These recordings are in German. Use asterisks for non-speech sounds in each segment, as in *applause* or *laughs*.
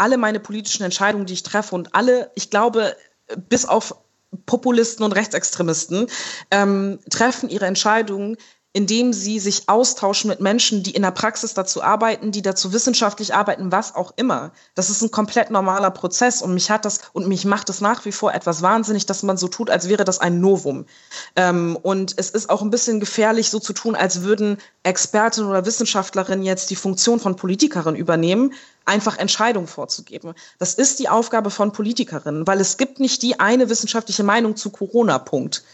alle meine politischen Entscheidungen, die ich treffe und alle, ich glaube, bis auf Populisten und Rechtsextremisten, ähm, treffen ihre Entscheidungen indem sie sich austauschen mit Menschen, die in der Praxis dazu arbeiten, die dazu wissenschaftlich arbeiten, was auch immer. Das ist ein komplett normaler Prozess und mich hat das und mich macht es nach wie vor etwas wahnsinnig, dass man so tut, als wäre das ein Novum. Ähm, und es ist auch ein bisschen gefährlich, so zu tun, als würden Expertinnen oder Wissenschaftlerinnen jetzt die Funktion von Politikerin übernehmen, einfach Entscheidungen vorzugeben. Das ist die Aufgabe von Politikerinnen, weil es gibt nicht die eine wissenschaftliche Meinung zu Corona. Punkt.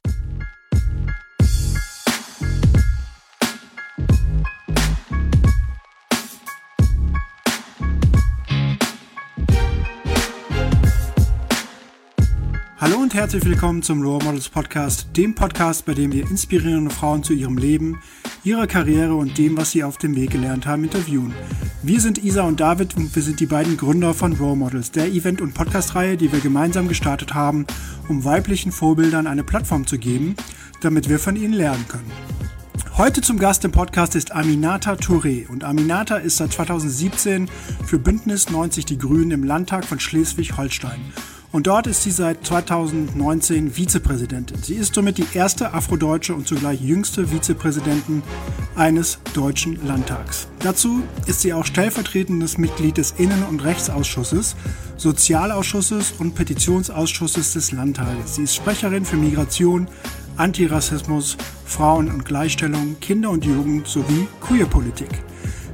Hallo und herzlich willkommen zum Role Models Podcast, dem Podcast, bei dem wir inspirierende Frauen zu ihrem Leben, ihrer Karriere und dem, was sie auf dem Weg gelernt haben, interviewen. Wir sind Isa und David und wir sind die beiden Gründer von Role Models, der Event- und Podcast-Reihe, die wir gemeinsam gestartet haben, um weiblichen Vorbildern eine Plattform zu geben, damit wir von ihnen lernen können. Heute zum Gast im Podcast ist Aminata Touré und Aminata ist seit 2017 für Bündnis 90 Die Grünen im Landtag von Schleswig-Holstein und dort ist sie seit 2019 Vizepräsidentin. Sie ist somit die erste afrodeutsche und zugleich jüngste Vizepräsidentin eines deutschen Landtags. Dazu ist sie auch stellvertretendes Mitglied des Innen- und Rechtsausschusses, Sozialausschusses und Petitionsausschusses des Landtages. Sie ist Sprecherin für Migration, Antirassismus, Frauen- und Gleichstellung, Kinder- und Jugend sowie Queerpolitik.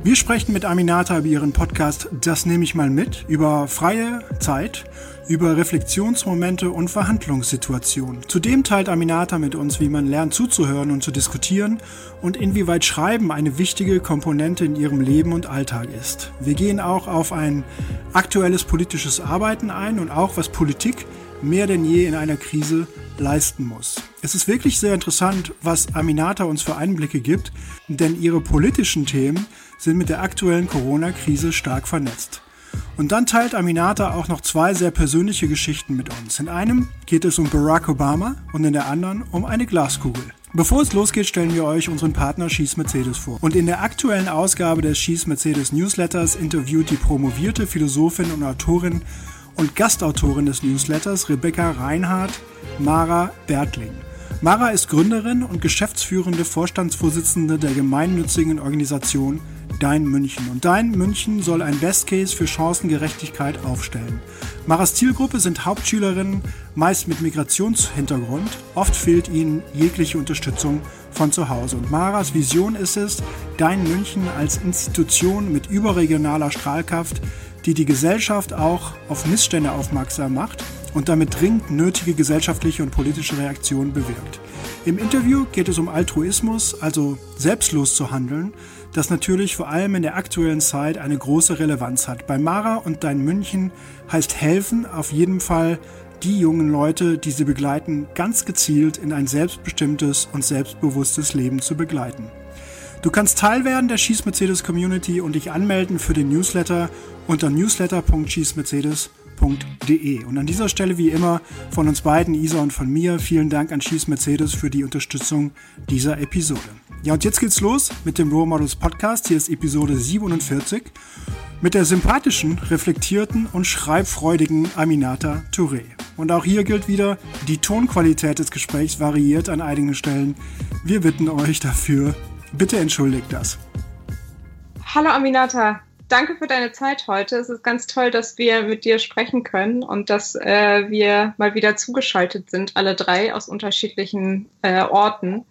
Wir sprechen mit Aminata über ihren Podcast Das nehme ich mal mit, über freie Zeit, über Reflexionsmomente und Verhandlungssituationen. Zudem teilt Aminata mit uns, wie man lernt zuzuhören und zu diskutieren und inwieweit Schreiben eine wichtige Komponente in ihrem Leben und Alltag ist. Wir gehen auch auf ein aktuelles politisches Arbeiten ein und auch was Politik mehr denn je in einer Krise leisten muss. Es ist wirklich sehr interessant, was Aminata uns für Einblicke gibt, denn ihre politischen Themen sind mit der aktuellen Corona-Krise stark vernetzt. Und dann teilt Aminata auch noch zwei sehr persönliche Geschichten mit uns. In einem geht es um Barack Obama und in der anderen um eine Glaskugel. Bevor es losgeht, stellen wir euch unseren Partner Schieß Mercedes vor. Und in der aktuellen Ausgabe des Schieß Mercedes Newsletters interviewt die promovierte Philosophin und Autorin und Gastautorin des Newsletters Rebecca Reinhardt Mara Bertling. Mara ist Gründerin und geschäftsführende Vorstandsvorsitzende der gemeinnützigen Organisation Dein München. Und Dein München soll ein Best Case für Chancengerechtigkeit aufstellen. Maras Zielgruppe sind Hauptschülerinnen, meist mit Migrationshintergrund. Oft fehlt ihnen jegliche Unterstützung von zu Hause. Und Maras Vision ist es, Dein München als Institution mit überregionaler Strahlkraft, die die Gesellschaft auch auf Missstände aufmerksam macht und damit dringend nötige gesellschaftliche und politische Reaktionen bewirkt. Im Interview geht es um Altruismus, also selbstlos zu handeln, das natürlich vor allem in der aktuellen Zeit eine große Relevanz hat. Bei Mara und Dein München heißt helfen auf jeden Fall die jungen Leute, die sie begleiten, ganz gezielt in ein selbstbestimmtes und selbstbewusstes Leben zu begleiten. Du kannst Teil werden der Schieß Mercedes Community und dich anmelden für den Newsletter unter newsletter.schießmercedes.com schießmercedes.de. Und an dieser Stelle wie immer von uns beiden, Isa und von mir, vielen Dank an Schieß Mercedes für die Unterstützung dieser Episode. Ja, und jetzt geht's los mit dem Role Models Podcast. Hier ist Episode 47 mit der sympathischen, reflektierten und schreibfreudigen Aminata Touré. Und auch hier gilt wieder, die Tonqualität des Gesprächs variiert an einigen Stellen. Wir bitten euch dafür, bitte entschuldigt das. Hallo Aminata, danke für deine Zeit heute. Es ist ganz toll, dass wir mit dir sprechen können und dass äh, wir mal wieder zugeschaltet sind, alle drei aus unterschiedlichen äh, Orten.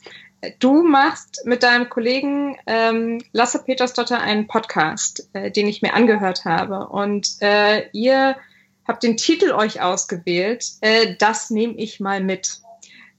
Du machst mit deinem Kollegen ähm, Lasse Petersdotter einen Podcast, äh, den ich mir angehört habe. Und äh, ihr habt den Titel euch ausgewählt, äh, Das nehme ich mal mit.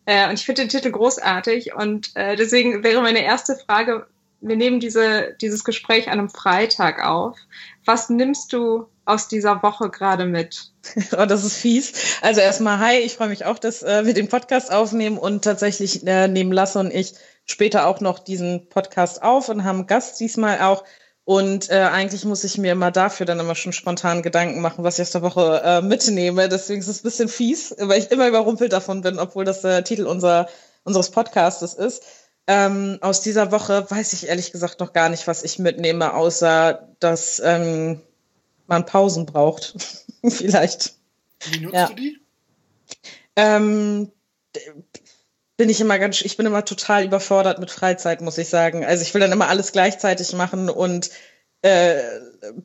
Äh, und ich finde den Titel großartig. Und äh, deswegen wäre meine erste Frage, wir nehmen diese, dieses Gespräch an einem Freitag auf. Was nimmst du aus dieser Woche gerade mit? *laughs* Oh, das ist fies. Also erstmal, hi, ich freue mich auch, dass äh, wir den Podcast aufnehmen und tatsächlich äh, nehmen Lasse und ich später auch noch diesen Podcast auf und haben Gast diesmal auch. Und äh, eigentlich muss ich mir immer dafür dann immer schon spontan Gedanken machen, was ich aus der Woche äh, mitnehme. Deswegen ist es ein bisschen fies, weil ich immer überrumpelt davon bin, obwohl das der Titel unser, unseres Podcastes ist. Ähm, aus dieser Woche weiß ich ehrlich gesagt noch gar nicht, was ich mitnehme, außer dass ähm, man Pausen braucht. *laughs* Vielleicht. Wie nutzt ja. du die? Ähm, bin ich immer ganz, ich bin immer total überfordert mit Freizeit, muss ich sagen. Also ich will dann immer alles gleichzeitig machen und äh,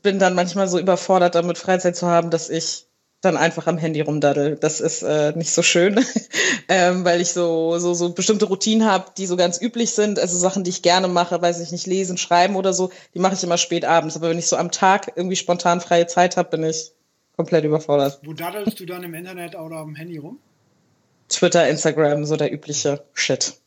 bin dann manchmal so überfordert damit Freizeit zu haben, dass ich dann einfach am Handy rumdaddel. Das ist äh, nicht so schön, *laughs* ähm, weil ich so, so, so bestimmte Routinen habe, die so ganz üblich sind. Also Sachen, die ich gerne mache, weiß ich nicht, lesen, schreiben oder so, die mache ich immer spät abends. Aber wenn ich so am Tag irgendwie spontan freie Zeit habe, bin ich komplett überfordert. Wo daddelst du dann im Internet oder am Handy rum? Twitter, Instagram, so der übliche Shit.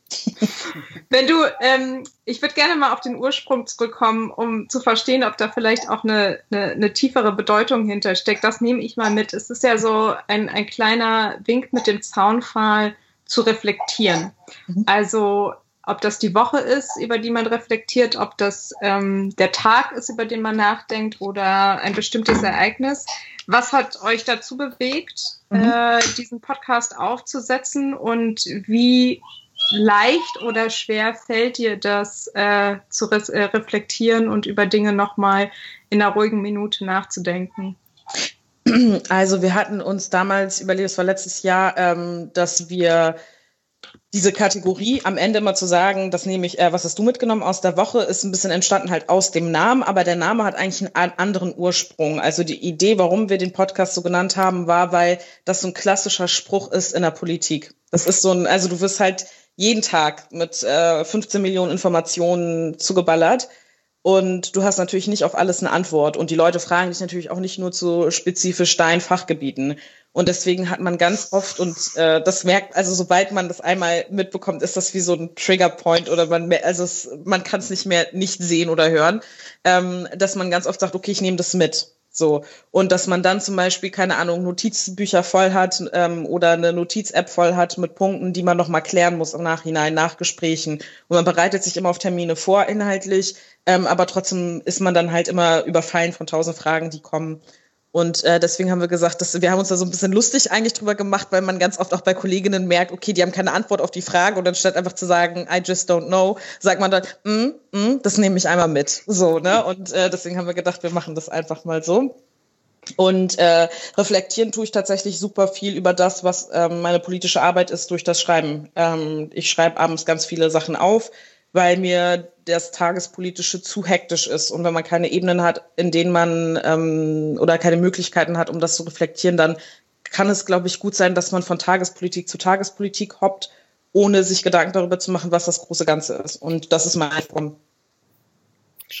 Wenn du, ähm, ich würde gerne mal auf den Ursprung zurückkommen, um zu verstehen, ob da vielleicht auch eine, eine, eine, tiefere Bedeutung hintersteckt. Das nehme ich mal mit. Es ist ja so ein, ein kleiner Wink mit dem Zaunpfahl zu reflektieren. Mhm. Also ob das die Woche ist, über die man reflektiert, ob das ähm, der Tag ist, über den man nachdenkt oder ein bestimmtes Ereignis. Was hat euch dazu bewegt, mhm. äh, diesen Podcast aufzusetzen und wie leicht oder schwer fällt dir das äh, zu re äh, reflektieren und über Dinge nochmal in einer ruhigen Minute nachzudenken? Also wir hatten uns damals überlegt, es war letztes Jahr, ähm, dass wir diese Kategorie am Ende mal zu sagen, das nehme ich, äh, was hast du mitgenommen aus der Woche, ist ein bisschen entstanden halt aus dem Namen, aber der Name hat eigentlich einen anderen Ursprung. Also die Idee, warum wir den Podcast so genannt haben, war, weil das so ein klassischer Spruch ist in der Politik. Das ist so ein, also du wirst halt jeden Tag mit äh, 15 Millionen Informationen zugeballert. Und du hast natürlich nicht auf alles eine Antwort. Und die Leute fragen dich natürlich auch nicht nur zu spezifisch deinen Fachgebieten. Und deswegen hat man ganz oft, und äh, das merkt, also sobald man das einmal mitbekommt, ist das wie so ein Triggerpoint oder man, also es, man kann es nicht mehr nicht sehen oder hören, ähm, dass man ganz oft sagt, okay, ich nehme das mit. So. Und dass man dann zum Beispiel, keine Ahnung, Notizbücher voll hat ähm, oder eine Notiz-App voll hat mit Punkten, die man nochmal klären muss im Nachhinein, nach Gesprächen. Und man bereitet sich immer auf Termine vor, inhaltlich, ähm, aber trotzdem ist man dann halt immer überfallen von tausend Fragen, die kommen. Und äh, deswegen haben wir gesagt, dass wir haben uns da so ein bisschen lustig eigentlich drüber gemacht, weil man ganz oft auch bei Kolleginnen merkt, okay, die haben keine Antwort auf die Frage und anstatt einfach zu sagen, I just don't know, sagt man dann, mm, mm, das nehme ich einmal mit. So, ne? Und äh, deswegen haben wir gedacht, wir machen das einfach mal so. Und äh, reflektieren tue ich tatsächlich super viel über das, was ähm, meine politische Arbeit ist, durch das Schreiben. Ähm, ich schreibe abends ganz viele Sachen auf weil mir das Tagespolitische zu hektisch ist. Und wenn man keine Ebenen hat, in denen man ähm, oder keine Möglichkeiten hat, um das zu reflektieren, dann kann es, glaube ich, gut sein, dass man von Tagespolitik zu Tagespolitik hoppt, ohne sich Gedanken darüber zu machen, was das große Ganze ist. Und das ist mein Problem.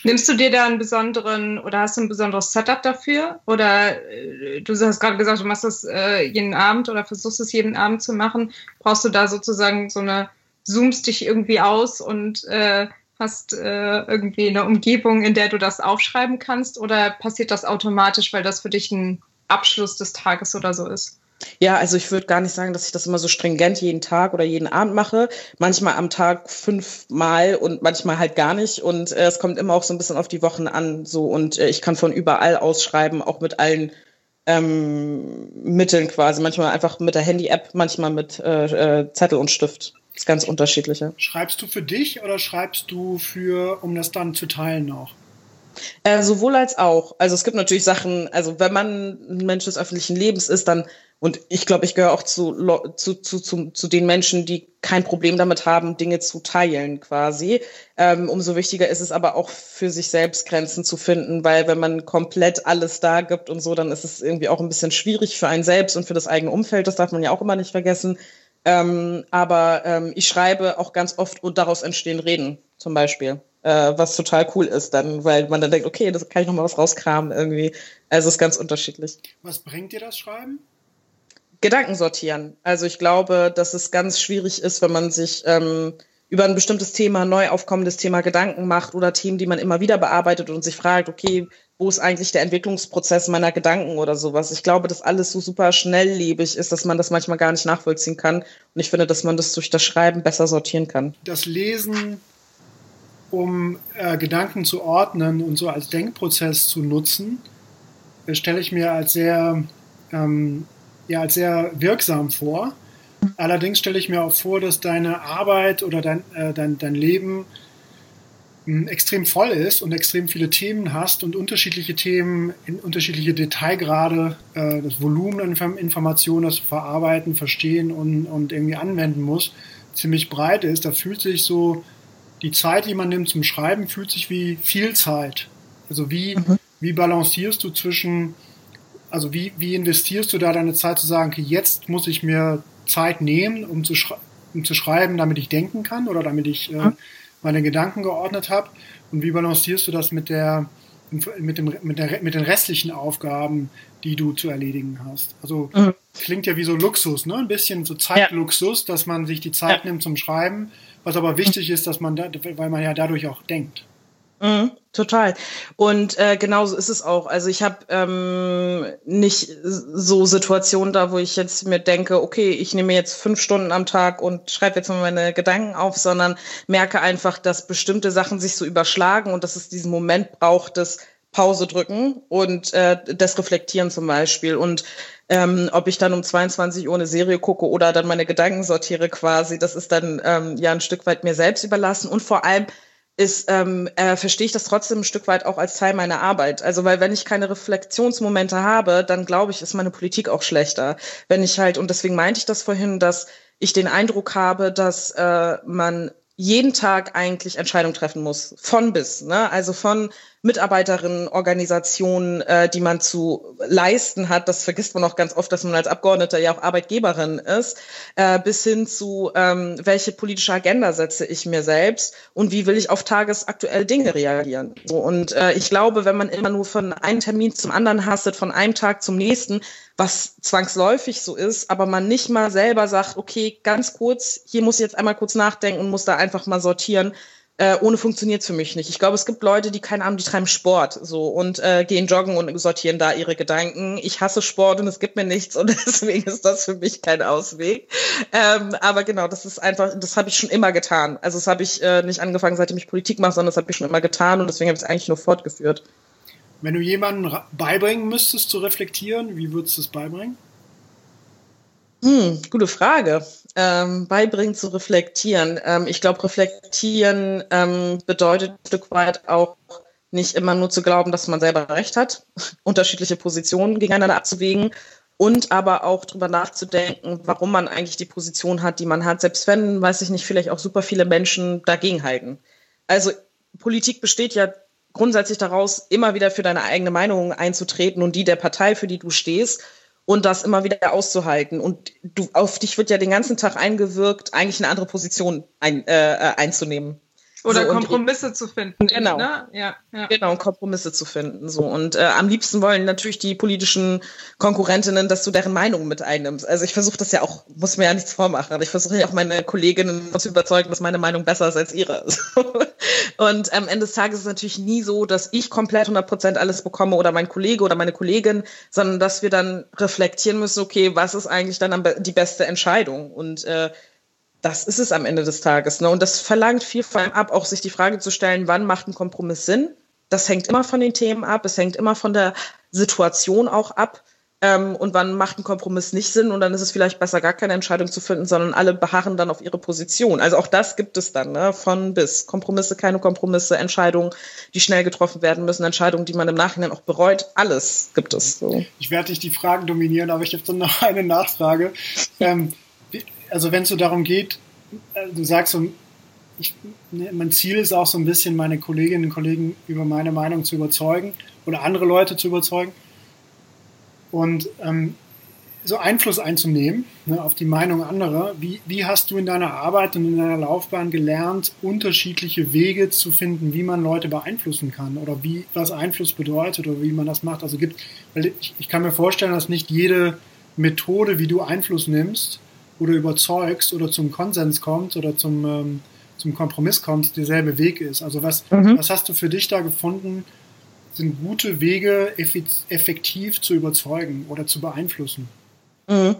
Nimmst du dir da einen besonderen oder hast du ein besonderes Setup dafür? Oder äh, du hast gerade gesagt, du machst das äh, jeden Abend oder versuchst es jeden Abend zu machen. Brauchst du da sozusagen so eine zoomst dich irgendwie aus und äh, hast äh, irgendwie eine Umgebung, in der du das aufschreiben kannst? Oder passiert das automatisch, weil das für dich ein Abschluss des Tages oder so ist? Ja, also ich würde gar nicht sagen, dass ich das immer so stringent jeden Tag oder jeden Abend mache. Manchmal am Tag fünfmal und manchmal halt gar nicht. Und äh, es kommt immer auch so ein bisschen auf die Wochen an. So und äh, ich kann von überall ausschreiben, auch mit allen ähm, Mitteln quasi. Manchmal einfach mit der Handy-App, manchmal mit äh, äh Zettel und Stift. Das ist ganz unterschiedliche. Schreibst du für dich oder schreibst du für, um das dann zu teilen noch? Äh, sowohl als auch. Also es gibt natürlich Sachen, also wenn man ein Mensch des öffentlichen Lebens ist, dann, und ich glaube, ich gehöre auch zu, zu, zu, zu, zu den Menschen, die kein Problem damit haben, Dinge zu teilen quasi. Ähm, umso wichtiger ist es aber auch für sich selbst Grenzen zu finden, weil wenn man komplett alles da gibt und so, dann ist es irgendwie auch ein bisschen schwierig für einen selbst und für das eigene Umfeld. Das darf man ja auch immer nicht vergessen. Ähm, aber ähm, ich schreibe auch ganz oft und daraus entstehen Reden zum Beispiel, äh, was total cool ist dann, weil man dann denkt, okay, das kann ich noch mal was rauskramen irgendwie. Also es ist ganz unterschiedlich. Was bringt dir das Schreiben? Gedanken sortieren. Also ich glaube, dass es ganz schwierig ist, wenn man sich ähm, über ein bestimmtes Thema, neu aufkommendes Thema Gedanken macht oder Themen, die man immer wieder bearbeitet und sich fragt, okay, wo ist eigentlich der Entwicklungsprozess meiner Gedanken oder sowas. Ich glaube, dass alles so super schnelllebig ist, dass man das manchmal gar nicht nachvollziehen kann. Und ich finde, dass man das durch das Schreiben besser sortieren kann. Das Lesen, um äh, Gedanken zu ordnen und so als Denkprozess zu nutzen, äh, stelle ich mir als sehr, ähm, ja, als sehr wirksam vor. Allerdings stelle ich mir auch vor, dass deine Arbeit oder dein, äh, dein, dein Leben extrem voll ist und extrem viele Themen hast und unterschiedliche Themen in unterschiedliche Detailgrade, äh, das Volumen an Informationen, das du verarbeiten, verstehen und, und irgendwie anwenden musst, ziemlich breit ist, da fühlt sich so die Zeit, die man nimmt zum Schreiben, fühlt sich wie viel Zeit. Also wie, mhm. wie balancierst du zwischen, also wie, wie investierst du da deine Zeit zu sagen, okay, jetzt muss ich mir Zeit nehmen, um zu, um zu schreiben, damit ich denken kann oder damit ich äh, mhm. Meine Gedanken geordnet habe? Und wie balancierst du das mit der, mit, dem, mit, der, mit den restlichen Aufgaben, die du zu erledigen hast? Also mhm. klingt ja wie so Luxus, ne? Ein bisschen so Zeitluxus, ja. dass man sich die Zeit ja. nimmt zum Schreiben was aber wichtig ist, dass man da, weil man ja dadurch auch denkt. Mhm, total. Und äh, genauso ist es auch. Also ich habe ähm, nicht so Situationen da, wo ich jetzt mir denke, okay, ich nehme jetzt fünf Stunden am Tag und schreibe jetzt mal meine Gedanken auf, sondern merke einfach, dass bestimmte Sachen sich so überschlagen und dass es diesen Moment braucht des Pause drücken und äh, das Reflektieren zum Beispiel. Und ähm, ob ich dann um 22 Uhr eine Serie gucke oder dann meine Gedanken sortiere quasi, das ist dann ähm, ja ein Stück weit mir selbst überlassen. Und vor allem ist, ähm, äh, verstehe ich das trotzdem ein Stück weit auch als Teil meiner Arbeit. Also weil wenn ich keine Reflexionsmomente habe, dann glaube ich, ist meine Politik auch schlechter. Wenn ich halt, und deswegen meinte ich das vorhin, dass ich den Eindruck habe, dass äh, man jeden Tag eigentlich Entscheidungen treffen muss, von bis. Ne? Also von Mitarbeiterinnen, äh, die man zu leisten hat. Das vergisst man auch ganz oft, dass man als Abgeordneter ja auch Arbeitgeberin ist, äh, bis hin zu, ähm, welche politische Agenda setze ich mir selbst und wie will ich auf tagesaktuelle Dinge reagieren. So, und äh, ich glaube, wenn man immer nur von einem Termin zum anderen hastet, von einem Tag zum nächsten, was zwangsläufig so ist, aber man nicht mal selber sagt, okay, ganz kurz, hier muss ich jetzt einmal kurz nachdenken und muss da einfach mal sortieren, äh, ohne funktioniert für mich nicht. Ich glaube, es gibt Leute, die keine Ahnung, die treiben Sport so und äh, gehen joggen und sortieren da ihre Gedanken. Ich hasse Sport und es gibt mir nichts und *laughs* deswegen ist das für mich kein Ausweg. Ähm, aber genau, das ist einfach, das habe ich schon immer getan. Also das habe ich äh, nicht angefangen, seitdem ich Politik mache, sondern das habe ich schon immer getan und deswegen habe ich es eigentlich nur fortgeführt. Wenn du jemanden beibringen müsstest zu reflektieren, wie würdest du es beibringen? Hm, gute Frage. Ähm, beibringen zu reflektieren. Ähm, ich glaube, reflektieren ähm, bedeutet ein Stück weit auch nicht immer nur zu glauben, dass man selber recht hat, *laughs* unterschiedliche Positionen gegeneinander abzuwägen und aber auch darüber nachzudenken, warum man eigentlich die Position hat, die man hat, selbst wenn, weiß ich nicht, vielleicht auch super viele Menschen dagegen halten. Also Politik besteht ja grundsätzlich daraus, immer wieder für deine eigene Meinung einzutreten und die der Partei, für die du stehst und das immer wieder auszuhalten. Und du, auf dich wird ja den ganzen Tag eingewirkt, eigentlich eine andere Position ein, äh, äh einzunehmen. Oder so, Kompromisse und, zu finden. Genau. Ne? Ja, ja. Genau, Kompromisse zu finden. So. Und äh, am liebsten wollen natürlich die politischen Konkurrentinnen, dass du deren Meinung mit einnimmst. Also ich versuche das ja auch, muss mir ja nichts vormachen. Ich versuche ja auch meine Kolleginnen zu überzeugen, dass meine Meinung besser ist als ihre. *laughs* und am Ende des Tages ist es natürlich nie so, dass ich komplett 100 Prozent alles bekomme oder mein Kollege oder meine Kollegin, sondern dass wir dann reflektieren müssen, okay, was ist eigentlich dann die beste Entscheidung? Und äh, das ist es am Ende des Tages. Ne? Und das verlangt viel allem ab, auch sich die Frage zu stellen, wann macht ein Kompromiss Sinn? Das hängt immer von den Themen ab, es hängt immer von der Situation auch ab. Ähm, und wann macht ein Kompromiss nicht Sinn? Und dann ist es vielleicht besser, gar keine Entscheidung zu finden, sondern alle beharren dann auf ihre Position. Also auch das gibt es dann, ne? von bis. Kompromisse, keine Kompromisse, Entscheidungen, die schnell getroffen werden müssen, Entscheidungen, die man im Nachhinein auch bereut. Alles gibt es. So. Ich werde nicht die Fragen dominieren, aber ich habe dann noch eine Nachfrage. ähm, also wenn es so darum geht, äh, du sagst so, ich, ne, mein Ziel ist auch so ein bisschen, meine Kolleginnen und Kollegen über meine Meinung zu überzeugen oder andere Leute zu überzeugen und ähm, so Einfluss einzunehmen ne, auf die Meinung anderer. Wie, wie hast du in deiner Arbeit und in deiner Laufbahn gelernt, unterschiedliche Wege zu finden, wie man Leute beeinflussen kann oder wie was Einfluss bedeutet oder wie man das macht? Also gibt, weil ich, ich kann mir vorstellen, dass nicht jede Methode, wie du Einfluss nimmst, oder überzeugst oder zum Konsens kommst oder zum, ähm, zum Kompromiss kommst, derselbe Weg ist. Also was, mhm. was hast du für dich da gefunden, sind gute Wege, effektiv zu überzeugen oder zu beeinflussen? Mhm.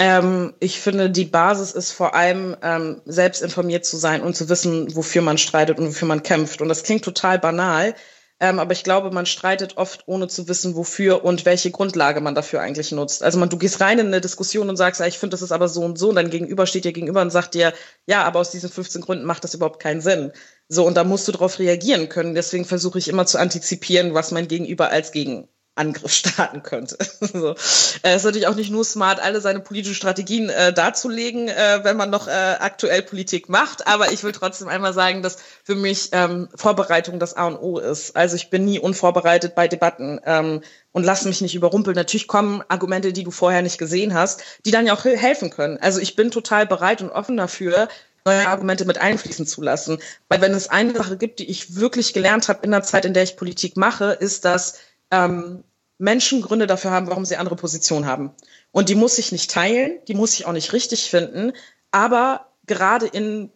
Ähm, ich finde, die Basis ist vor allem, ähm, selbst informiert zu sein und zu wissen, wofür man streitet und wofür man kämpft. Und das klingt total banal, Ähm, aber ich glaube, man streitet oft, ohne zu wissen, wofür und welche Grundlage man dafür eigentlich nutzt. Also man, du gehst rein in eine Diskussion und sagst, ja, ich finde, das ist aber so und so. Und dein Gegenüber steht dir gegenüber und sagt dir, ja, aber aus diesen 15 Gründen macht das überhaupt keinen Sinn. So, und da musst du darauf reagieren können. Deswegen versuche ich immer zu antizipieren, was mein Gegenüber als Gegen Angriff *laughs* starten könnte. *laughs* so. äh, ist natürlich auch nicht nur smart, alle seine politischen Strategien äh, darzulegen, äh, wenn man noch äh, aktuell Politik macht. Aber ich will trotzdem einmal sagen, dass für mich ähm, Vorbereitung das A und O ist. Also ich bin nie unvorbereitet bei Debatten ähm, und lass mich nicht überrumpeln. Natürlich kommen Argumente, die du vorher nicht gesehen hast, die dann ja auch helfen können. Also ich bin total bereit und offen dafür, neue Argumente mit einfließen zu lassen. Weil wenn es eine Sache gibt, die ich wirklich gelernt habe in der Zeit, in der ich Politik mache, ist, dass ähm, Menschen Gründe dafür haben, warum sie andere Positionen haben. Und die muss ich nicht teilen, die muss ich auch nicht richtig finden, aber gerade in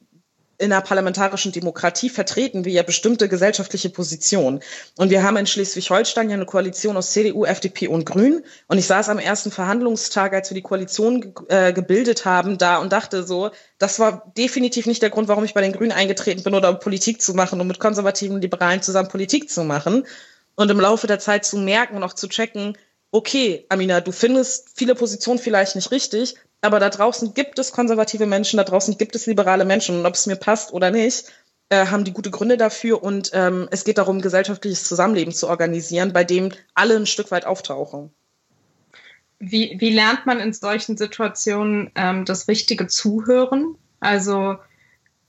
in einer parlamentarischen Demokratie vertreten wir ja bestimmte gesellschaftliche Positionen. Und wir haben in Schleswig-Holstein ja eine Koalition aus CDU, FDP und Grün. Und ich saß am ersten Verhandlungstag, als wir die Koalition äh, gebildet haben, da und dachte so, das war definitiv nicht der Grund, warum ich bei den Grünen eingetreten bin oder um Politik zu machen, um mit konservativen Liberalen zusammen Politik zu machen, und im Laufe der Zeit zu merken und auch zu checken, okay, Amina, du findest viele Positionen vielleicht nicht richtig, aber da draußen gibt es konservative Menschen, da draußen gibt es liberale Menschen und ob es mir passt oder nicht, äh, haben die gute Gründe dafür und ähm, es geht darum, gesellschaftliches Zusammenleben zu organisieren, bei dem alle ein Stück weit auftauchen. Wie, wie lernt man in solchen Situationen ähm, das richtige Zuhören? Also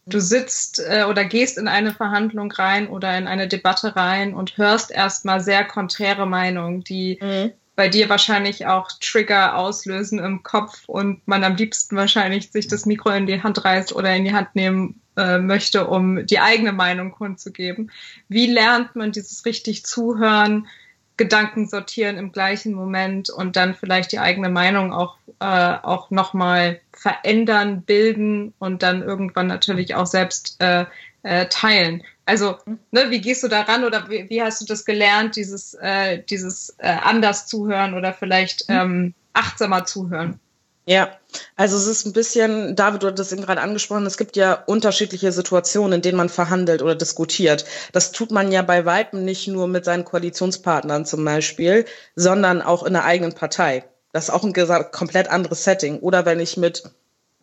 du sitzt äh, oder gehst in eine Verhandlung rein oder in eine Debatte rein und hörst erstmal sehr konträre Meinungen, die mhm. bei dir wahrscheinlich auch Trigger auslösen im Kopf und man am liebsten wahrscheinlich sich das Mikro in die Hand reißt oder in die Hand nehmen äh, möchte, um die eigene Meinung kundzugeben. Wie lernt man dieses richtig Zuhören? Gedanken sortieren im gleichen Moment und dann vielleicht die eigene Meinung auch, äh, auch nochmal verändern, bilden und dann irgendwann natürlich auch selbst äh, äh, teilen. Also, ne, wie gehst du daran oder wie, wie hast du das gelernt, dieses, äh, dieses äh, anders zuhören oder vielleicht mhm. ähm, achtsamer zuhören? Ja, also es ist ein bisschen, David, du hattest eben gerade angesprochen, es gibt ja unterschiedliche Situationen, in denen man verhandelt oder diskutiert. Das tut man ja bei Weitem nicht nur mit seinen Koalitionspartnern zum Beispiel, sondern auch in der eigenen Partei. Das ist auch ein komplett anderes Setting. Oder wenn ich mit,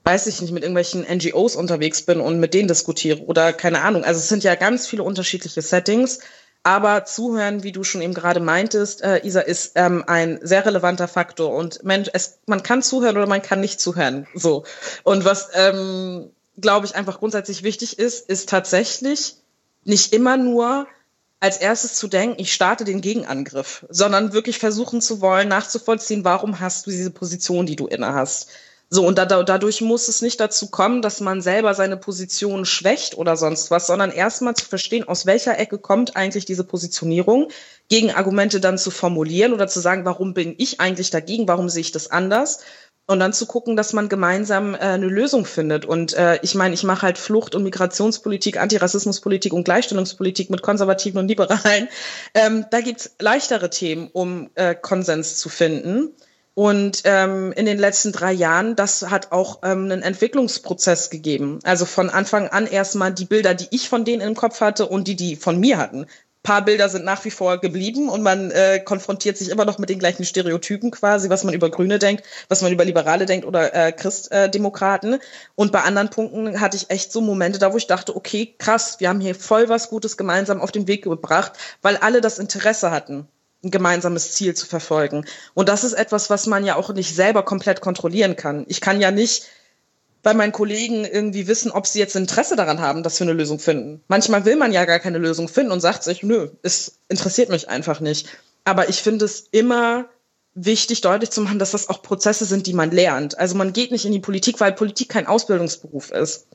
weiß ich nicht, mit irgendwelchen NGOs unterwegs bin und mit denen diskutiere oder keine Ahnung. Also es sind ja ganz viele unterschiedliche Settings. Aber zuhören, wie du schon eben gerade meintest, äh, Isa, ist ähm, ein sehr relevanter Faktor. Und Mensch, es, man kann zuhören oder man kann nicht zuhören. So. Und was, ähm, glaube ich, einfach grundsätzlich wichtig ist, ist tatsächlich nicht immer nur als erstes zu denken, ich starte den Gegenangriff, sondern wirklich versuchen zu wollen, nachzuvollziehen, warum hast du diese Position, die du inne hast. So, und da, dadurch muss es nicht dazu kommen, dass man selber seine Position schwächt oder sonst was, sondern erstmal zu verstehen, aus welcher Ecke kommt eigentlich diese Positionierung, Gegenargumente dann zu formulieren oder zu sagen, warum bin ich eigentlich dagegen, warum sehe ich das anders und dann zu gucken, dass man gemeinsam äh, eine Lösung findet. Und äh, ich meine, ich mache halt Flucht- und Migrationspolitik, Antirassismuspolitik und Gleichstellungspolitik mit Konservativen und Liberalen. Ähm, da gibt's leichtere Themen, um äh, Konsens zu finden. Und ähm, in den letzten drei Jahren, das hat auch ähm, einen Entwicklungsprozess gegeben. Also von Anfang an erstmal die Bilder, die ich von denen im Kopf hatte und die, die von mir hatten. Ein paar Bilder sind nach wie vor geblieben und man äh, konfrontiert sich immer noch mit den gleichen Stereotypen quasi, was man über Grüne denkt, was man über Liberale denkt oder äh, Christdemokraten. und bei anderen Punkten hatte ich echt so Momente da, wo ich dachte, okay, krass, wir haben hier voll was Gutes gemeinsam auf den Weg gebracht, weil alle das Interesse hatten ein gemeinsames Ziel zu verfolgen. Und das ist etwas, was man ja auch nicht selber komplett kontrollieren kann. Ich kann ja nicht bei meinen Kollegen irgendwie wissen, ob sie jetzt Interesse daran haben, dass wir eine Lösung finden. Manchmal will man ja gar keine Lösung finden und sagt sich, nö, es interessiert mich einfach nicht. Aber ich finde es immer wichtig, deutlich zu machen, dass das auch Prozesse sind, die man lernt. Also man geht nicht in die Politik, weil Politik kein Ausbildungsberuf ist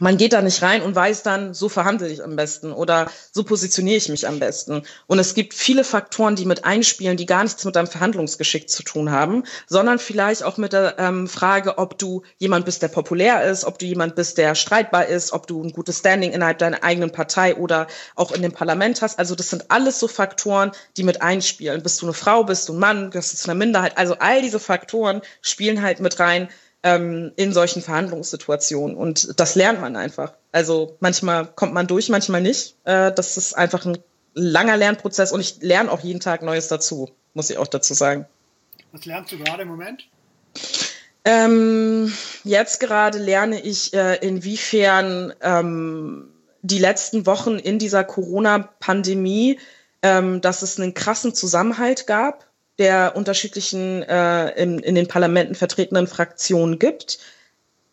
man geht da nicht rein und weiß dann, so verhandle ich am besten oder so positioniere ich mich am besten. Und es gibt viele Faktoren, die mit einspielen, die gar nichts mit deinem Verhandlungsgeschick zu tun haben, sondern vielleicht auch mit der ähm, Frage, ob du jemand bist, der populär ist, ob du jemand bist, der streitbar ist, ob du ein gutes Standing innerhalb deiner eigenen Partei oder auch in dem Parlament hast. Also das sind alles so Faktoren, die mit einspielen. Bist du eine Frau, bist du ein Mann, gehörst du zu einer Minderheit? Also all diese Faktoren spielen halt mit rein, ähm, in solchen Verhandlungssituationen. Und das lernt man einfach. Also manchmal kommt man durch, manchmal nicht. Äh, das ist einfach ein langer Lernprozess und ich lerne auch jeden Tag Neues dazu, muss ich auch dazu sagen. Was lernst du gerade im Moment? Ähm, jetzt gerade lerne ich, äh, inwiefern ähm, die letzten Wochen in dieser Corona-Pandemie, ähm, dass es einen krassen Zusammenhalt gab der unterschiedlichen äh, in, in den Parlamenten vertretenen Fraktionen gibt,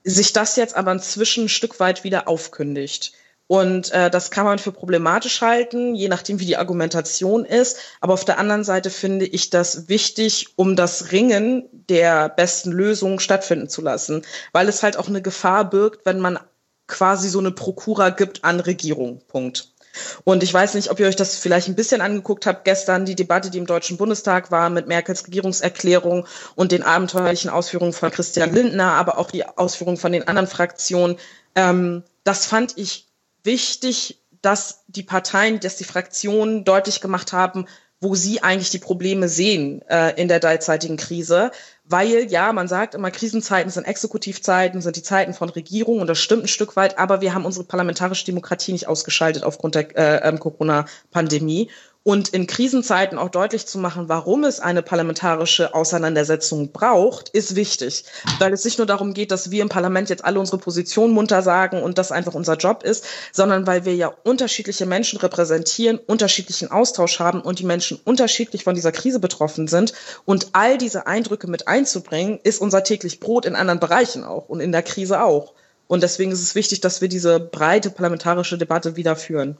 sich das jetzt aber inzwischen ein Stück weit wieder aufkündigt. Und äh, das kann man für problematisch halten, je nachdem, wie die Argumentation ist. Aber auf der anderen Seite finde ich das wichtig, um das Ringen der besten Lösungen stattfinden zu lassen, weil es halt auch eine Gefahr birgt, wenn man quasi so eine Prokura gibt an Regierung. Punkt. Und ich weiß nicht, ob ihr euch das vielleicht ein bisschen angeguckt habt gestern, die Debatte, die im Deutschen Bundestag war mit Merkels Regierungserklärung und den abenteuerlichen Ausführungen von Christian Lindner, aber auch die Ausführungen von den anderen Fraktionen. Ähm, das fand ich wichtig, dass die Parteien, dass die Fraktionen deutlich gemacht haben, wo sie eigentlich die Probleme sehen äh, in der derzeitigen Krise. Weil ja, man sagt immer, Krisenzeiten sind Exekutivzeiten, sind die Zeiten von Regierung und das stimmt ein Stück weit, aber wir haben unsere parlamentarische Demokratie nicht ausgeschaltet aufgrund der äh, ähm, Corona-Pandemie und in Krisenzeiten auch deutlich zu machen, warum es eine parlamentarische Auseinandersetzung braucht, ist wichtig, weil es nicht nur darum geht, dass wir im Parlament jetzt alle unsere Position munter sagen und das einfach unser Job ist, sondern weil wir ja unterschiedliche Menschen repräsentieren, unterschiedlichen Austausch haben und die Menschen unterschiedlich von dieser Krise betroffen sind und all diese Eindrücke mit einzubringen, ist unser täglich Brot in anderen Bereichen auch und in der Krise auch. Und deswegen ist es wichtig, dass wir diese breite parlamentarische Debatte wieder führen.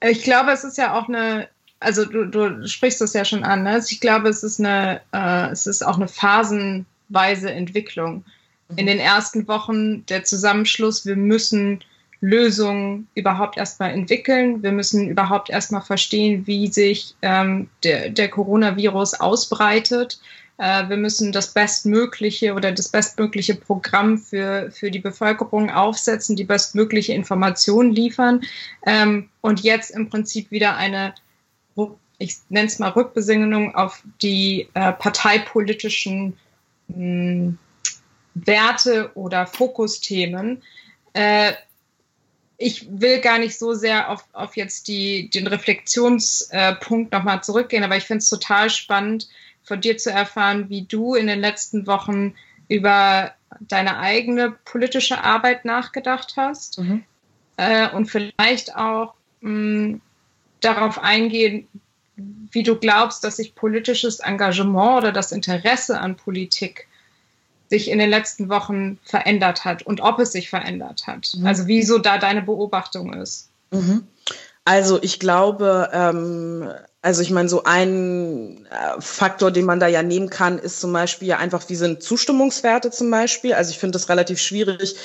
Ich glaube, es ist ja auch eine, also du, du sprichst das ja schon an, ne? ich glaube, es ist eine, äh, es ist auch eine phasenweise Entwicklung. In den ersten Wochen der Zusammenschluss, wir müssen Lösungen überhaupt erstmal entwickeln. Wir müssen überhaupt erstmal verstehen, wie sich ähm, der, der Coronavirus ausbreitet. Äh, wir müssen das bestmögliche oder das bestmögliche Programm für, für die Bevölkerung aufsetzen, die bestmögliche Information liefern ähm, und jetzt im Prinzip wieder eine, ich nenne es mal Rückbesinnung auf die äh, parteipolitischen mh, hm, Werte oder Fokusthemen. Äh, ich will gar nicht so sehr auf, auf jetzt die, den Reflexionspunkt nochmal zurückgehen, aber ich finde es total spannend, von dir zu erfahren, wie du in den letzten Wochen über deine eigene politische Arbeit nachgedacht hast mhm. äh, und vielleicht auch mh, mm, darauf eingehen, wie du glaubst, dass sich politisches Engagement oder das Interesse an Politik sich in den letzten Wochen verändert hat und ob es sich verändert hat. Mhm. Also wieso da deine Beobachtung ist. Mhm. Also ich glaube, ähm, also ich meine, so ein äh, Faktor, den man da ja nehmen kann, ist zum Beispiel ja einfach, wie sind Zustimmungswerte zum Beispiel. Also ich finde es relativ schwierig,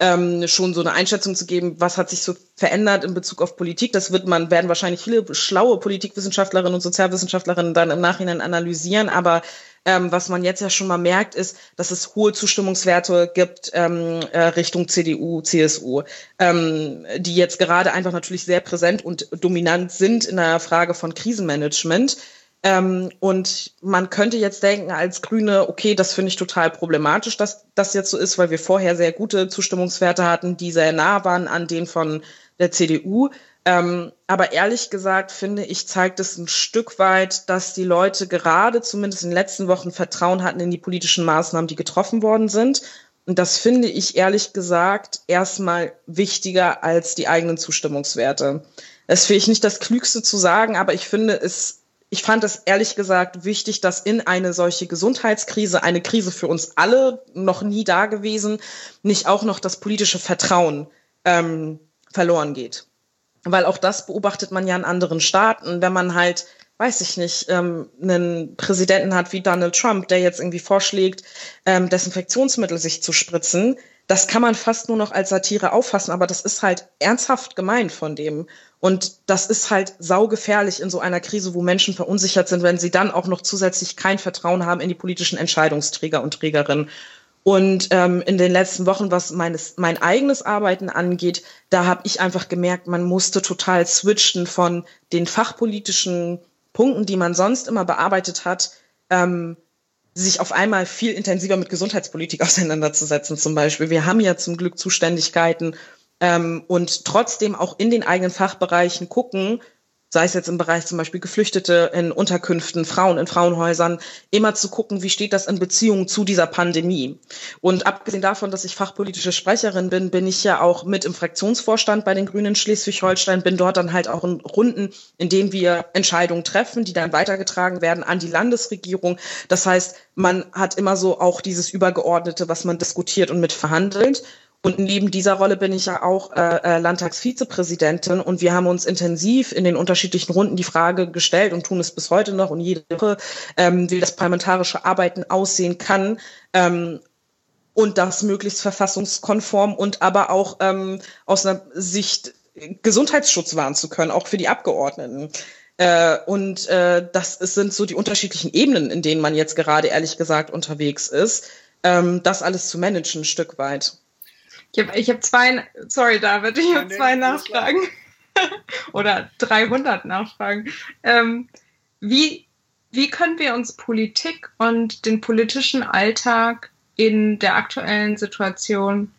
ähm, schon so eine Einschätzung zu geben, was hat sich so verändert in Bezug auf Politik. Das wird man, werden wahrscheinlich viele schlaue Politikwissenschaftlerinnen und Sozialwissenschaftlerinnen dann im Nachhinein analysieren, aber ähm, was man jetzt ja schon mal merkt, ist, dass es hohe Zustimmungswerte gibt ähm, äh, Richtung CDU, CSU, ähm, die jetzt gerade einfach natürlich sehr präsent und dominant sind in der Frage von Krisenmanagement. Ähm, und man könnte jetzt denken als Grüne, okay, das finde ich total problematisch, dass das jetzt so ist, weil wir vorher sehr gute Zustimmungswerte hatten, die sehr nah waren an denen von der CDU. Ähm, aber ehrlich gesagt finde ich, zeigt es ein Stück weit, dass die Leute gerade zumindest in den letzten Wochen Vertrauen hatten in die politischen Maßnahmen, die getroffen worden sind. Und das finde ich ehrlich gesagt erstmal wichtiger als die eigenen Zustimmungswerte. Das finde ich nicht das Klügste zu sagen, aber ich finde es, ich fand es ehrlich gesagt wichtig, dass in eine solche Gesundheitskrise, eine Krise für uns alle, noch nie da gewesen, nicht auch noch das politische Vertrauen ähm, verloren geht weil auch das beobachtet man ja in anderen Staaten, wenn man halt, weiß ich nicht, ähm, einen Präsidenten hat wie Donald Trump, der jetzt irgendwie vorschlägt, ähm, Desinfektionsmittel sich zu spritzen, das kann man fast nur noch als Satire auffassen, aber das ist halt ernsthaft gemeint von dem. Und das ist halt saugefährlich in so einer Krise, wo Menschen verunsichert sind, wenn sie dann auch noch zusätzlich kein Vertrauen haben in die politischen Entscheidungsträger und Trägerinnen. Und ähm, in den letzten Wochen, was meines, mein eigenes Arbeiten angeht, da habe ich einfach gemerkt, man musste total switchen von den fachpolitischen Punkten, die man sonst immer bearbeitet hat, ähm, sich auf einmal viel intensiver mit Gesundheitspolitik *laughs* auseinanderzusetzen zum Beispiel. Wir haben ja zum Glück Zuständigkeiten ähm, und trotzdem auch in den eigenen Fachbereichen gucken, sei es jetzt im Bereich zum Beispiel Geflüchtete in Unterkünften, Frauen in Frauenhäusern, immer zu gucken, wie steht das in Beziehung zu dieser Pandemie. Und abgesehen davon, dass ich fachpolitische Sprecherin bin, bin ich ja auch mit im Fraktionsvorstand bei den Grünen Schleswig-Holstein, bin dort dann halt auch in Runden, in denen wir Entscheidungen treffen, die dann weitergetragen werden an die Landesregierung. Das heißt, man hat immer so auch dieses Übergeordnete, was man diskutiert und mit verhandelt. Und neben dieser Rolle bin ich ja auch äh, äh, Landtagsvizepräsidentin und wir haben uns intensiv in den unterschiedlichen Runden die Frage gestellt und tun es bis heute noch und jede Woche, ähm, wie das parlamentarische Arbeiten aussehen kann. Ähm, und das möglichst verfassungskonform und aber auch ähm, aus einer Sicht Gesundheitsschutz wahren zu können, auch für die Abgeordneten. Äh, und äh, das sind so die unterschiedlichen Ebenen, in denen man jetzt gerade ehrlich gesagt unterwegs ist, ähm, das alles zu managen ein Stück weit. Ich habe ich hab zwei, sorry David, ich habe zwei Nachfragen. *laughs* Oder 300 Nachfragen. Ähm, wie, wie können wir uns Politik und den politischen Alltag in der aktuellen Situation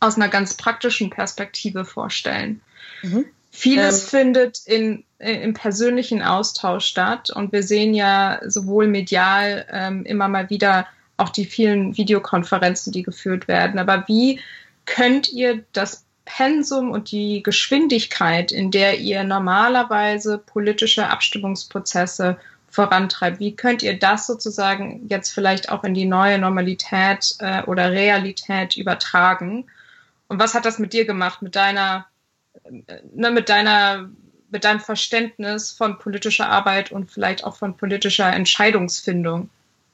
aus einer ganz praktischen Perspektive vorstellen? Mhm. Vieles ähm, findet in, im persönlichen Austausch statt und wir sehen ja sowohl medial ähm, immer mal wieder auch die vielen Videokonferenzen, die geführt werden. Aber wie könnt ihr das Pensum und die Geschwindigkeit, in der ihr normalerweise politische Abstimmungsprozesse vorantreibt, wie könnt ihr das sozusagen jetzt vielleicht auch in die neue Normalität äh, oder Realität übertragen? Und was hat das mit dir gemacht, mit deiner, ne, mit deiner, mit deinem Verständnis von politischer Arbeit und vielleicht auch von politischer Entscheidungsfindung?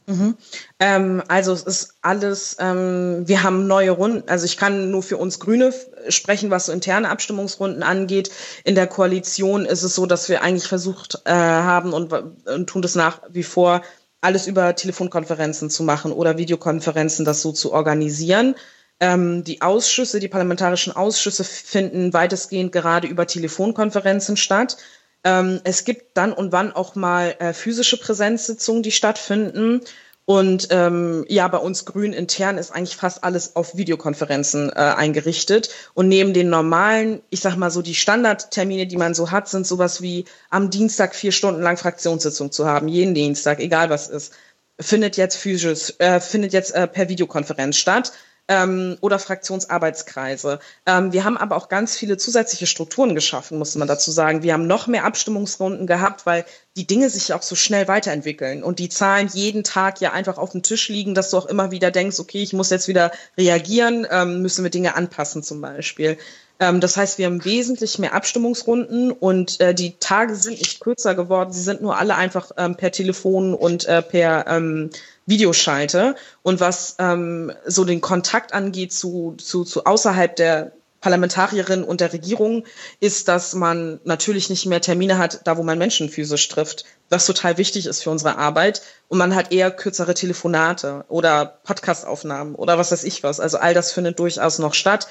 Mhm. Ähm, also es ist alles, ähm, wir haben neue Runden, also ich kann nur für uns Grüne sprechen, was so interne Abstimmungsrunden angeht. In der Koalition ist es so, dass wir eigentlich versucht äh, haben und, und tun das nach wie vor, alles über Telefonkonferenzen zu machen oder Videokonferenzen, das so zu organisieren. Ähm, die Ausschüsse, die parlamentarischen Ausschüsse finden weitestgehend gerade über Telefonkonferenzen statt. Ähm, es gibt dann und wann auch mal äh, physische Präsenzsitzungen, die stattfinden. Und ähm, ja, bei uns Grün intern ist eigentlich fast alles auf Videokonferenzen äh, eingerichtet. Und neben den normalen, ich sag mal so, die Standardtermine, die man so hat, sind sowas wie am Dienstag vier Stunden lang Fraktionssitzung zu haben, jeden Dienstag, egal was ist, findet jetzt physisch, äh, findet jetzt äh, per Videokonferenz statt ähm, oder Fraktionsarbeitskreise. Ähm, wir haben aber auch ganz viele zusätzliche Strukturen geschaffen, muss man dazu sagen. Wir haben noch mehr Abstimmungsrunden gehabt, weil die Dinge sich auch so schnell weiterentwickeln und die Zahlen jeden Tag ja einfach auf dem Tisch liegen, dass du auch immer wieder denkst, okay, ich muss jetzt wieder reagieren, ähm, müssen wir Dinge anpassen zum Beispiel. Ähm, das heißt, wir haben wesentlich mehr Abstimmungsrunden und äh, die Tage sind nicht kürzer geworden. Sie sind nur alle einfach ähm, per Telefon und äh, per ähm, Videoschalte. Und was ähm, so den Kontakt angeht zu, zu, zu außerhalb der Parlamentarierin und der Regierung, ist, dass man natürlich nicht mehr Termine hat, da wo man Menschen physisch trifft, was total wichtig ist für unsere Arbeit. Und man hat eher kürzere Telefonate oder Podcastaufnahmen oder was weiß ich was. Also all das findet durchaus noch statt.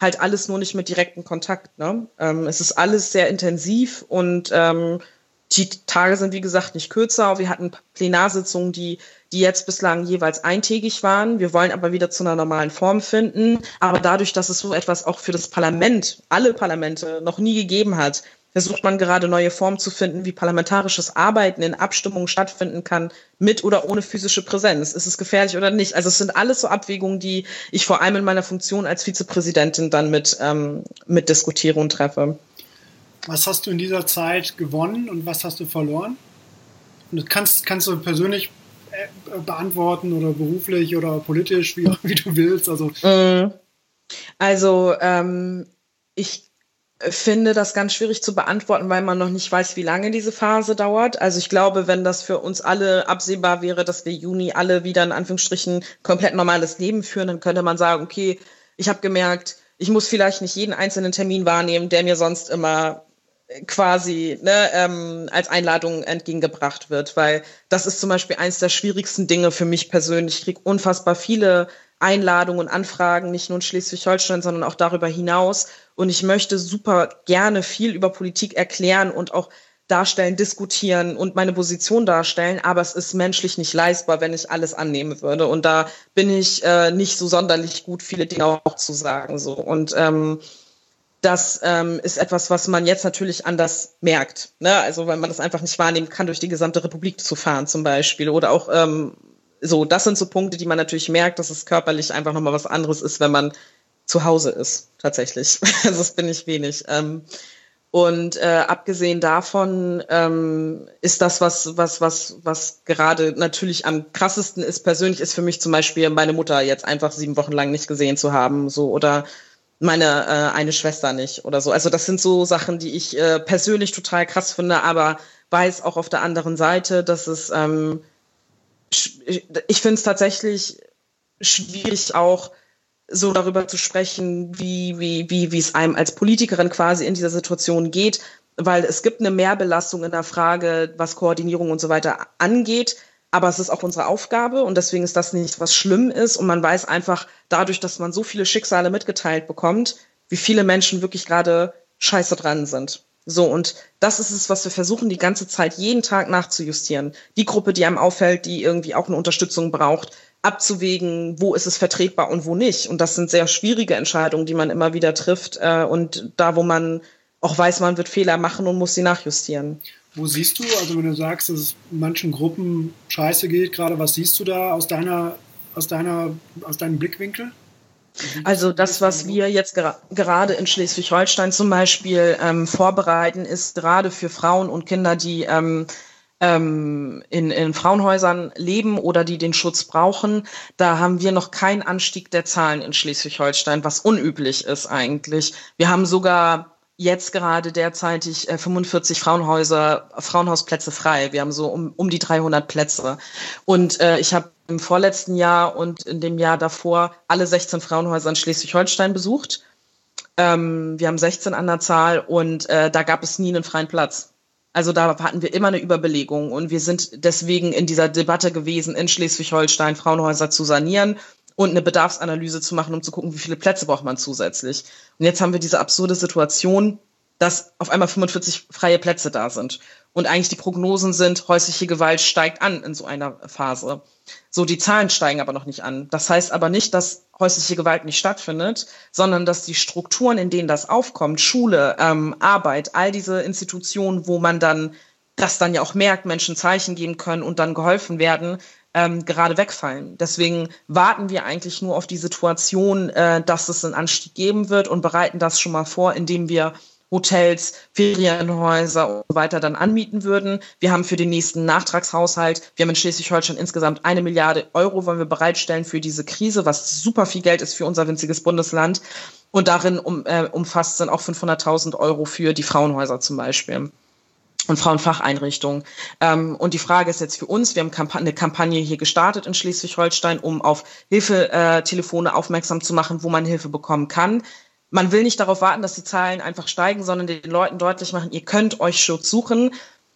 Halt alles nur nicht mit direktem Kontakt. Ne? Ähm, es ist alles sehr intensiv und ähm, die Tage sind, wie gesagt, nicht kürzer. Wir hatten Plenarsitzungen, die, die jetzt bislang jeweils eintägig waren. Wir wollen aber wieder zu einer normalen Form finden. Aber dadurch, dass es so etwas auch für das Parlament, alle Parlamente noch nie gegeben hat, versucht man gerade neue Formen zu finden, wie parlamentarisches Arbeiten in Abstimmungen stattfinden kann, mit oder ohne physische Präsenz. Ist es gefährlich oder nicht? Also es sind alles so Abwägungen, die ich vor allem in meiner Funktion als Vizepräsidentin dann mit, ähm, mit diskutiere und treffe. Was hast du in dieser Zeit gewonnen und was hast du verloren? Und das kannst, kannst du persönlich äh, beantworten oder beruflich oder politisch, wie, *laughs* wie du willst. Also, mm. also ähm, ich finde das ganz schwierig zu beantworten, weil man noch nicht weiß, wie lange diese Phase dauert. Also ich glaube, wenn das für uns alle absehbar wäre, dass wir Juni alle wieder in Anführungsstrichen komplett normales Leben führen, dann könnte man sagen, okay, ich habe gemerkt, ich muss vielleicht nicht jeden einzelnen Termin wahrnehmen, der mir sonst immer quasi ne, ähm, als Einladung entgegengebracht wird, weil das ist zum Beispiel eines der schwierigsten Dinge für mich persönlich. Ich kriege unfassbar viele Einladungen und Anfragen, nicht nur in Schleswig-Holstein, sondern auch darüber hinaus. Und ich möchte super gerne viel über Politik erklären und auch darstellen, diskutieren und meine Position darstellen, aber es ist menschlich nicht leistbar, wenn ich alles annehmen würde. Und da bin ich äh, nicht so sonderlich gut, viele Dinge auch zu sagen. So. Und ähm, das ähm, ist etwas, was man jetzt natürlich anders merkt. Ne? Also weil man das einfach nicht wahrnehmen kann, durch die gesamte Republik zu fahren zum Beispiel. Oder auch ähm, so, das sind so Punkte, die man natürlich merkt, dass es körperlich einfach nochmal was anderes ist, wenn man zu Hause ist, tatsächlich. *laughs* Also das bin ich wenig. Ähm, und äh, abgesehen davon ähm, ist das, was, was, was, was gerade natürlich am krassesten ist, persönlich ist für mich zum Beispiel meine Mutter jetzt einfach sieben Wochen lang nicht gesehen zu haben, so oder meine äh, eine Schwester nicht oder so. Also das sind so Sachen, die ich äh, persönlich total krass finde, aber weiß auch auf der anderen Seite, dass es ähm, ich finde es tatsächlich schwierig auch so darüber zu sprechen, wie, wie, wie, wie es einem als Politikerin quasi in dieser Situation geht, weil es gibt eine Mehrbelastung in der Frage, was Koordinierung und so weiter angeht. Aber es ist auch unsere Aufgabe und deswegen ist das nicht, was schlimm ist. Und man weiß einfach dadurch, dass man so viele Schicksale mitgeteilt bekommt, wie viele Menschen wirklich gerade scheiße dran sind. So, und das ist es, was wir versuchen, die ganze Zeit jeden Tag nachzujustieren. Die Gruppe, die einem auffällt, die irgendwie auch eine Unterstützung braucht, abzuwägen, wo ist es vertretbar und wo nicht. Und das sind sehr schwierige Entscheidungen, die man immer wieder trifft. Äh, und da, wo man auch weiß, man wird Fehler machen und muss sie nachjustieren. Wo siehst du, also wenn du sagst, dass es manchen Gruppen scheiße geht, gerade was siehst du da aus deiner, aus deiner, aus deinem Blickwinkel? Also das, was wir jetzt ger gerade in Schleswig-Holstein zum Beispiel ähm, vorbereiten, ist gerade für Frauen und Kinder, die ähm, ähm, in, in Frauenhäusern leben oder die den Schutz brauchen. Da haben wir noch keinen Anstieg der Zahlen in Schleswig-Holstein, was unüblich ist eigentlich. Wir haben sogar jetzt gerade derzeitig äh, 45 Frauenhäuser, Frauenhausplätze frei. Wir haben so um, um die 300 Plätze. Und äh, ich habe im vorletzten Jahr und in dem Jahr davor alle 16 Frauenhäuser in Schleswig-Holstein besucht. Ähm, wir haben 16 an der Zahl und äh, da gab es nie einen freien Platz. Also da hatten wir immer eine Überbelegung und wir sind deswegen in dieser Debatte gewesen, in Schleswig-Holstein Frauenhäuser zu sanieren und eine Bedarfsanalyse zu machen, um zu gucken, wie viele Plätze braucht man zusätzlich. Und jetzt haben wir diese absurde Situation, dass auf einmal 45 freie Plätze da sind. Und eigentlich die Prognosen sind, häusliche Gewalt steigt an in so einer Phase. So, die Zahlen steigen aber noch nicht an. Das heißt aber nicht, dass häusliche Gewalt nicht stattfindet, sondern dass die Strukturen, in denen das aufkommt, Schule, ähm, Arbeit, all diese Institutionen, wo man dann das dann ja auch merkt, Menschen Zeichen geben können und dann geholfen werden, ähm, gerade wegfallen. Deswegen warten wir eigentlich nur auf die Situation, äh, dass es einen Anstieg geben wird und bereiten das schon mal vor, indem wir Hotels, Ferienhäuser und so weiter dann anmieten würden. Wir haben für den nächsten Nachtragshaushalt, wir haben in Schleswig-Holstein insgesamt eine Milliarde Euro, wollen wir bereitstellen für diese Krise, was super viel Geld ist für unser winziges Bundesland. Und darin um, äh, umfasst sind auch 500.000 Euro für die Frauenhäuser zum Beispiel und Frauenfacheinrichtungen. Ähm, und die Frage ist jetzt für uns, wir haben Kamp eine Kampagne hier gestartet in Schleswig-Holstein, um auf Hilfetelefone aufmerksam zu machen, wo man Hilfe bekommen kann man will nicht darauf warten, dass die Zahlen einfach steigen, sondern den Leuten deutlich machen, ihr könnt euch Schutz suchen.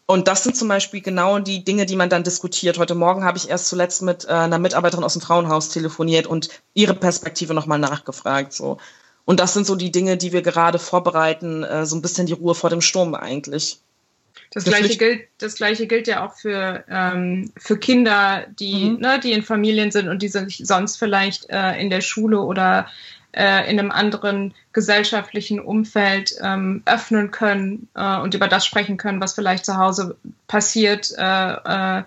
Und das sind zum Beispiel genau die Dinge, die man dann diskutiert. Heute Morgen habe ich erst zuletzt mit äh, einer Mitarbeiterin aus dem Frauenhaus telefoniert und ihre Perspektive nochmal nachgefragt. So. Und das sind so die Dinge, die wir gerade vorbereiten, äh, so ein bisschen die Ruhe vor dem Sturm eigentlich. Das gleiche, gilt, das gleiche gilt ja auch für, ähm, für Kinder, die, mhm. ne, die in Familien sind und die sich sonst vielleicht äh, in der Schule oder äh, in einem anderen gesellschaftlichen Umfeld ähm, öffnen können äh, und über das sprechen können, was vielleicht zu Hause passiert. Äh, äh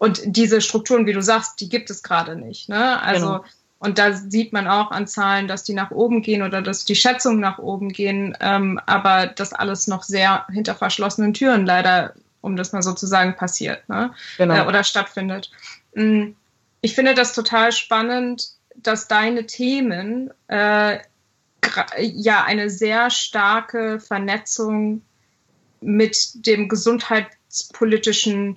und diese Strukturen, wie du sagst, die gibt es gerade nicht. Ne? Also genau. Und da sieht man auch an Zahlen, dass die nach oben gehen oder dass die Schätzungen nach oben gehen, ähm, aber das alles noch sehr hinter verschlossenen Türen leider, um das mal so zu sagen, passiert ne? genau. äh, oder stattfindet. Mm, ich finde das total spannend, dass deine Themen äh, ja eine sehr starke Vernetzung mit dem gesundheitspolitischen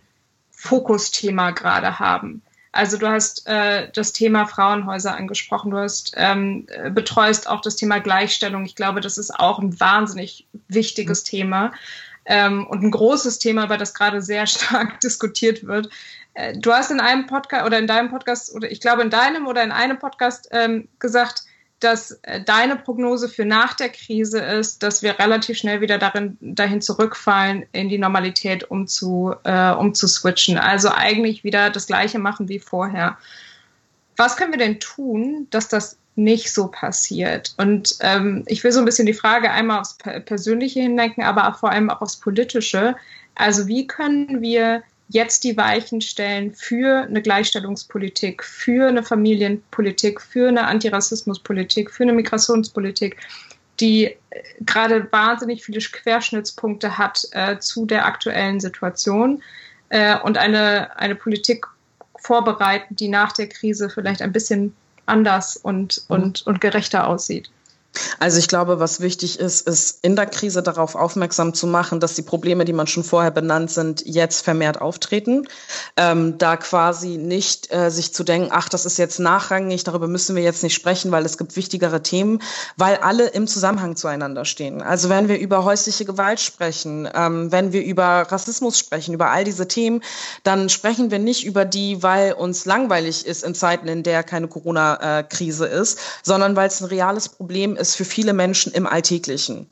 Fokusthema gerade haben. Also du hast äh, das Thema Frauenhäuser angesprochen, du hast ähm, betreust auch das Thema Gleichstellung. Ich glaube, das ist auch ein wahnsinnig wichtiges mhm. Thema ähm, und ein großes Thema, über das gerade sehr *laughs* stark diskutiert wird. Äh, du hast in einem Podcast oder in deinem Podcast oder ich glaube in deinem oder in einem Podcast ähm, gesagt, dass äh, deine Prognose für nach der Krise ist, dass wir relativ schnell wieder darin, dahin zurückfallen, in die Normalität umzu, äh, umzuswitchen. Also eigentlich wieder das Gleiche machen wie vorher. Was können wir denn tun, dass das nicht so passiert? Und ähm, ich will so ein bisschen die Frage einmal aufs Persönliche hinlenken, aber vor allem auch aufs Politische. Also wie können wir jetzt die Weichen stellen für eine Gleichstellungspolitik, für eine Familienpolitik, für eine Antirassismuspolitik, für eine Migrationspolitik, die äh, gerade wahnsinnig viele Querschnittspunkte hat äh, zu der aktuellen Situation äh, und eine, eine Politik vorbereiten, die nach der Krise vielleicht ein bisschen anders und, mhm. und, und gerechter aussieht. Also ich glaube, was wichtig ist, ist in der Krise darauf aufmerksam zu machen, dass die Probleme, die man schon vorher benannt sind, jetzt vermehrt auftreten. Ähm, da quasi nicht äh, sich zu denken, ach, das ist jetzt nachrangig, darüber müssen wir jetzt nicht sprechen, weil es gibt wichtigere Themen, weil alle im Zusammenhang zueinander stehen. Also wenn wir über häusliche Gewalt sprechen, ähm, wenn wir über Rassismus sprechen, über all diese Themen, dann sprechen wir nicht über die, weil uns langweilig ist in Zeiten, in der keine Corona-Krise ist, sondern weil es ein reales Problem ist ist für viele Menschen im Alltäglichen.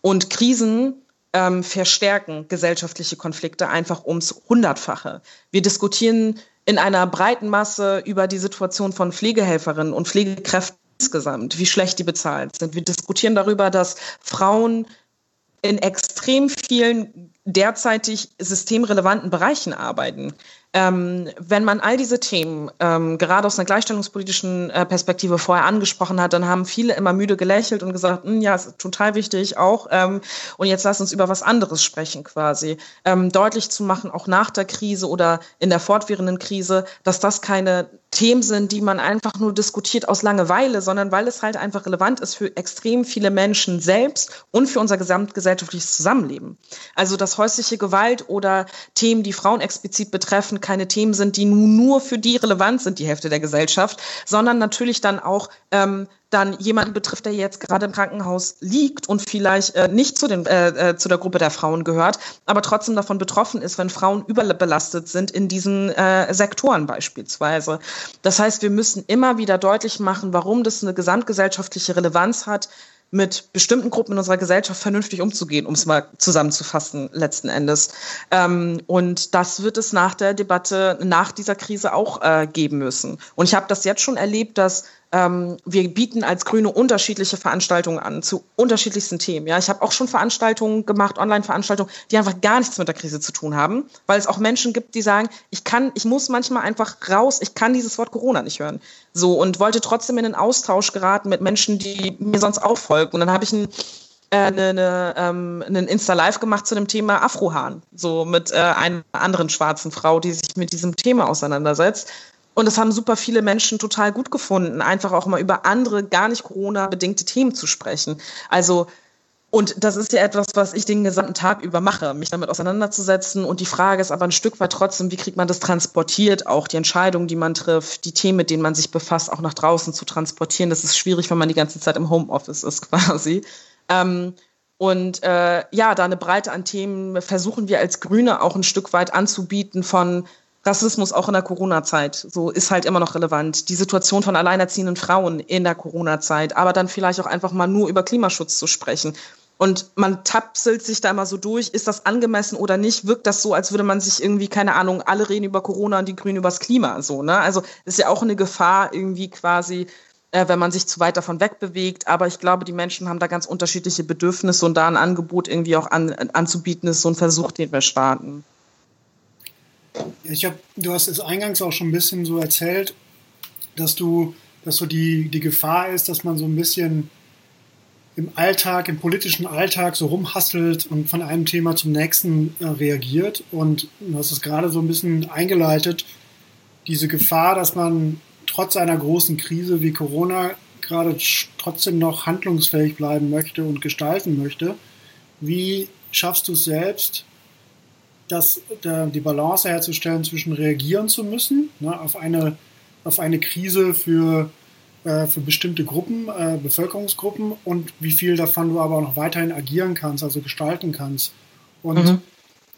Und Krisen ähm, verstärken gesellschaftliche Konflikte einfach ums Hundertfache. Wir diskutieren in einer breiten Masse über die Situation von Pflegehelferinnen und Pflegekräften insgesamt, wie schlecht die bezahlt sind. Wir diskutieren darüber, dass Frauen in extrem vielen derzeitig systemrelevanten Bereichen arbeiten. Ähm, wenn man all diese Themen ähm, gerade aus einer gleichstellungspolitischen äh, Perspektive vorher angesprochen hat, dann haben viele immer müde gelächelt und gesagt, hm, ja, ist total wichtig auch. Ähm, und jetzt lass uns über was anderes sprechen quasi. Ähm, deutlich zu machen, auch nach der Krise oder in der fortwährenden Krise, dass das keine Themen sind, die man einfach nur diskutiert aus Langeweile, sondern weil es halt einfach relevant ist für extrem viele Menschen selbst und für unser gesamtgesellschaftliches Zusammenleben. Also dass häusliche Gewalt oder Themen, die Frauen explizit betreffen, keine Themen sind, die nur für die relevant sind, die Hälfte der Gesellschaft, sondern natürlich dann auch ähm, dann jemanden betrifft, der jetzt gerade im Krankenhaus liegt und vielleicht äh, nicht zu, den, äh, äh, zu der Gruppe der Frauen gehört, aber trotzdem davon betroffen ist, wenn Frauen überbelastet sind in diesen äh, Sektoren beispielsweise. Das heißt, wir müssen immer wieder deutlich machen, warum das eine gesamtgesellschaftliche Relevanz hat, mit bestimmten Gruppen in unserer Gesellschaft vernünftig umzugehen, um es mal zusammenzufassen letzten Endes. Ähm, und das wird es nach der Debatte, nach dieser Krise auch äh, geben müssen. Und ich habe das jetzt schon erlebt, dass ähm, wir bieten als Grüne unterschiedliche Veranstaltungen an zu unterschiedlichsten Themen. Ja, ich habe auch schon Veranstaltungen gemacht, Online-Veranstaltungen, die einfach gar nichts mit der Krise zu tun haben, weil es auch Menschen gibt, die sagen, ich kann, ich muss manchmal einfach raus, ich kann dieses Wort Corona nicht hören. So und wollte trotzdem in den Austausch geraten mit Menschen, die mir sonst auch folgen. Und dann habe ich ein äh, eine, eine, ähm, einen Insta-Live gemacht zu dem Thema Afrohahn, so mit äh, einer anderen schwarzen Frau, die sich mit diesem Thema auseinandersetzt. Und das haben super viele Menschen total gut gefunden, einfach auch mal über andere, gar nicht Corona-bedingte Themen zu sprechen. Also, und das ist ja etwas, was ich den gesamten Tag über mache, mich damit auseinanderzusetzen. Und die Frage ist aber ein Stück weit trotzdem, wie kriegt man das transportiert, auch die Entscheidungen, die man trifft, die Themen, mit denen man sich befasst, auch nach draußen zu transportieren. Das ist schwierig, wenn man die ganze Zeit im Homeoffice ist *laughs* quasi. Ähm, und äh, ja, da eine Breite an Themen versuchen wir als Grüne auch ein Stück weit anzubieten von Rassismus auch in der Corona-Zeit. So ist halt immer noch relevant. Die Situation von alleinerziehenden Frauen in der Corona-Zeit, aber dann vielleicht auch einfach mal nur über Klimaschutz zu sprechen. Und man tapselt sich da immer so durch, ist das angemessen oder nicht? Wirkt das so, als würde man sich irgendwie, keine Ahnung, alle reden über Corona und die Grünen übers Klima, so, ne? Also, ist ja auch eine Gefahr irgendwie quasi, äh, wenn man sich zu weit davon wegbewegt. Aber ich glaube, die Menschen haben da ganz unterschiedliche Bedürfnisse und da ein Angebot irgendwie auch an, anzubieten, ist so ein Versuch, den wir starten. Ich habe, du hast es eingangs auch schon ein bisschen so erzählt, dass du, dass so die, die Gefahr ist, dass man so ein bisschen im Alltag, im politischen Alltag so rumhasselt und von einem Thema zum nächsten äh, reagiert. Und du hast es gerade so ein bisschen eingeleitet, diese Gefahr, dass man trotz einer großen Krise wie Corona gerade trotzdem noch handlungsfähig bleiben möchte und gestalten möchte. Wie schaffst du es selbst, das, die Balance herzustellen zwischen reagieren zu müssen ne, auf, eine, auf eine Krise für, äh, für bestimmte Gruppen, äh, Bevölkerungsgruppen und wie viel davon du aber auch noch weiterhin agieren kannst, also gestalten kannst. Und, mhm.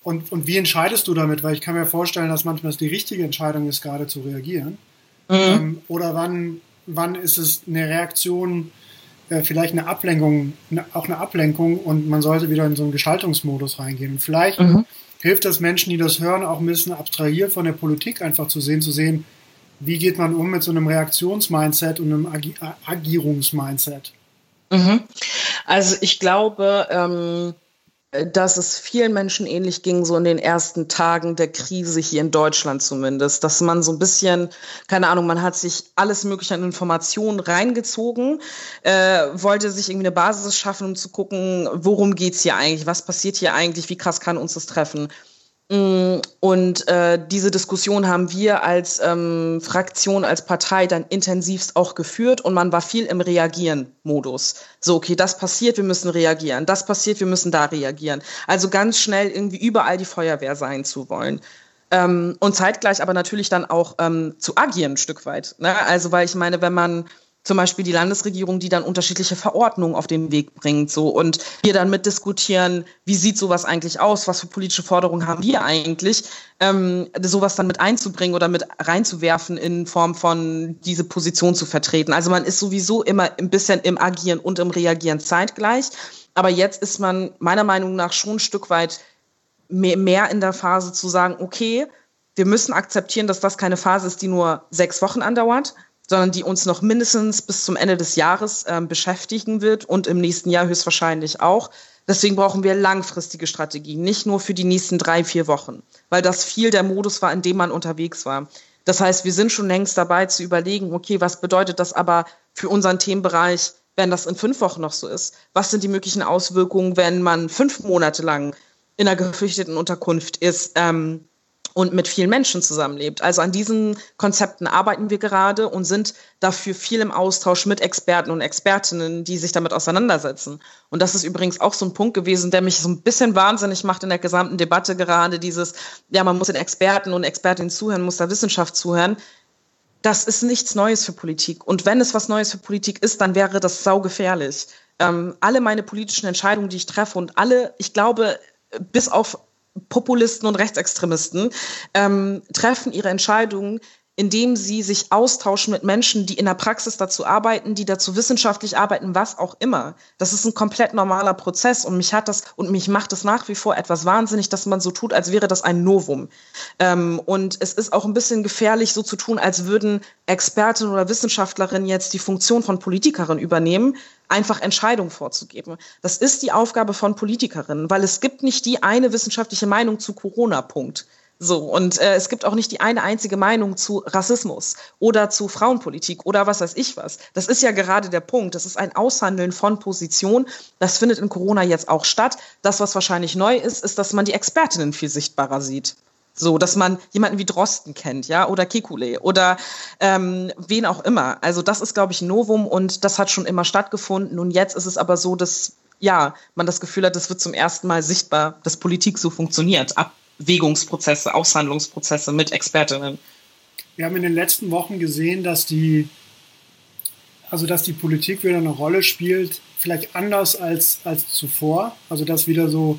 und, und wie entscheidest du damit? Weil ich kann mir vorstellen, dass manchmal es die richtige Entscheidung ist, gerade zu reagieren. Mhm. Ähm, oder wann, wann ist es eine Reaktion, äh, vielleicht eine Ablenkung, eine, auch eine Ablenkung und man sollte wieder in so einen Gestaltungsmodus reingehen. Und vielleicht mhm. Hilft das Menschen, die das hören, auch ein bisschen abstrahiert von der Politik einfach zu sehen, zu sehen, wie geht man um mit so einem Reaktionsmindset und einem Agi Agierungsmindset. Mhm. Also ich glaube, ähm, dass es vielen Menschen ähnlich ging, so in den ersten Tagen der Krise hier in Deutschland zumindest, dass man so ein bisschen, keine Ahnung, man hat sich alles Mögliche an Informationen reingezogen, äh, wollte sich irgendwie eine Basis schaffen, um zu gucken, worum geht's hier eigentlich, was passiert hier eigentlich, wie krass kann uns das treffen. Mm, und äh, diese Diskussion haben wir als ähm, Fraktion, als Partei dann intensivst auch geführt und man war viel im Reagieren-Modus. So, okay, das passiert, wir müssen reagieren. Das passiert, wir müssen da reagieren. Also ganz schnell irgendwie überall die Feuerwehr sein zu wollen. Ähm, und zeitgleich aber natürlich dann auch ähm, zu agieren ein Stück weit. Ne? Also, weil ich meine, wenn man zum Beispiel die Landesregierung, die dann unterschiedliche Verordnungen auf den Weg bringt, so. Und wir dann mitdiskutieren, wie sieht sowas eigentlich aus, was für politische Forderungen haben wir eigentlich, ähm, sowas dann mit einzubringen oder mit reinzuwerfen in Form von diese Position zu vertreten. Also man ist sowieso immer ein bisschen im Agieren und im Reagieren zeitgleich, aber jetzt ist man meiner Meinung nach schon ein Stück weit mehr, mehr in der Phase zu sagen, okay, wir müssen akzeptieren, dass das keine Phase ist, die nur sechs Wochen andauert, sondern die uns noch mindestens bis zum Ende des Jahres äh, beschäftigen wird und im nächsten Jahr höchstwahrscheinlich auch. Deswegen brauchen wir langfristige Strategien, nicht nur für die nächsten drei, vier Wochen, weil das viel der Modus war, in dem man unterwegs war. Das heißt, wir sind schon längst dabei zu überlegen, okay, was bedeutet das aber für unseren Themenbereich, wenn das in fünf Wochen noch so ist? Was sind die möglichen Auswirkungen, wenn man fünf Monate lang in einer geflüchteten Unterkunft ist? Ähm, und mit vielen Menschen zusammenlebt. Also an diesen Konzepten arbeiten wir gerade und sind dafür viel im Austausch mit Experten und Expertinnen, die sich damit auseinandersetzen. Und das ist übrigens auch so ein Punkt gewesen, der mich so ein bisschen wahnsinnig macht in der gesamten Debatte gerade, dieses, ja, man muss den Experten und Expertinnen zuhören, muss der Wissenschaft zuhören. Das ist nichts Neues für Politik. Und wenn es was Neues für Politik ist, dann wäre das saugefährlich. Ähm, alle meine politischen Entscheidungen, die ich treffe und alle, ich glaube, bis auf Populisten und Rechtsextremisten ähm, treffen ihre Entscheidungen, indem sie sich austauschen mit Menschen, die in der Praxis dazu arbeiten, die dazu wissenschaftlich arbeiten, was auch immer. Das ist ein komplett normaler Prozess und mich hat das und mich macht es nach wie vor etwas wahnsinnig, dass man so tut, als wäre das ein Novum. Ähm, und es ist auch ein bisschen gefährlich, so zu tun, als würden Expertinnen oder Wissenschaftlerinnen jetzt die Funktion von Politikerin übernehmen, einfach Entscheidungen vorzugeben. Das ist die Aufgabe von Politikerinnen, weil es gibt nicht die eine wissenschaftliche Meinung zu Corona, Punkt. So, und äh, es gibt auch nicht die eine einzige Meinung zu Rassismus oder zu Frauenpolitik oder was weiß ich was. Das ist ja gerade der Punkt. Das ist ein Aushandeln von Position. Das findet in Corona jetzt auch statt. Das, was wahrscheinlich neu ist, ist, dass man die Expertinnen viel sichtbarer sieht. So, dass man jemanden wie Drosten kennt, ja, oder Kikule oder ähm, wen auch immer. Also das ist, glaube ich, ein Novum und das hat schon immer stattgefunden. Und jetzt ist es aber so, dass ja, man das Gefühl hat, es wird zum ersten Mal sichtbar, dass Politik so funktioniert. Abwägungsprozesse, Aushandlungsprozesse mit Expertinnen. Wir haben in den letzten Wochen gesehen, dass die, also dass die Politik wieder eine Rolle spielt, vielleicht anders als, als zuvor. Also dass wieder so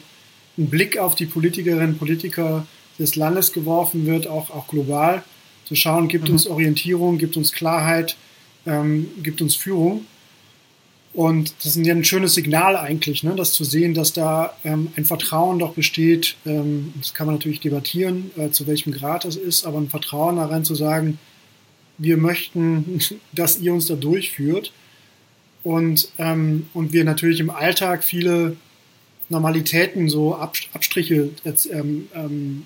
ein Blick auf die Politikerinnen und Politiker des Landes geworfen wird, auch, auch global, zu schauen, gibt mhm. uns Orientierung, gibt uns Klarheit, ähm, gibt uns Führung. Und das ist ja ein schönes Signal eigentlich, ne, das zu sehen, dass da ähm, ein Vertrauen doch besteht. Ähm, das kann man natürlich debattieren, äh, zu welchem Grad das ist, aber ein Vertrauen darin zu sagen, wir möchten, *laughs* dass ihr uns da durchführt. Und, ähm, und wir natürlich im Alltag viele Normalitäten, so Abstriche jetzt, ähm, ähm,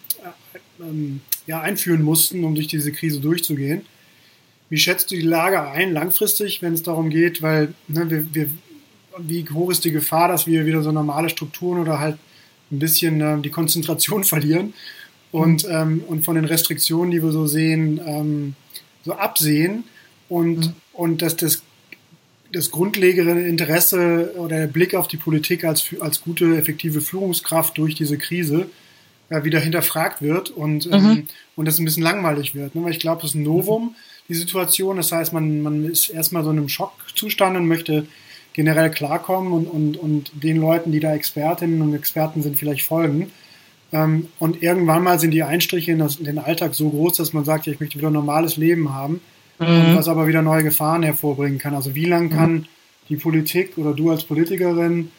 ähm, ja, einführen mussten, um durch diese Krise durchzugehen. Wie schätzt du die Lage ein, langfristig, wenn es darum geht, weil ne, wir, wir, wie hoch ist die Gefahr, dass wir wieder so normale Strukturen oder halt ein bisschen äh, die Konzentration *laughs* verlieren und, mhm. ähm, und von den Restriktionen, die wir so sehen, ähm, so absehen und, mhm. und dass das, das grundlegende Interesse oder der Blick auf die Politik als, als gute, effektive Führungskraft durch diese Krise ja, wieder hinterfragt wird und, ähm, mhm. ähm, und das ein bisschen langweilig wird. Ne? Weil ich glaube, das ist ein Novum, die Situation. Das heißt, man, man ist erstmal so in einem Schockzustand und möchte generell klarkommen und, und, und den Leuten, die da Expertinnen und Experten sind, vielleicht folgen. Ähm, und irgendwann mal sind die Einstriche in, das, in, den Alltag so groß, dass man sagt, ja, ich möchte wieder ein normales Leben haben. mhm. was aber wieder neue Gefahren hervorbringen kann. Also wie lange kann mhm. die Politik oder du als Politikerin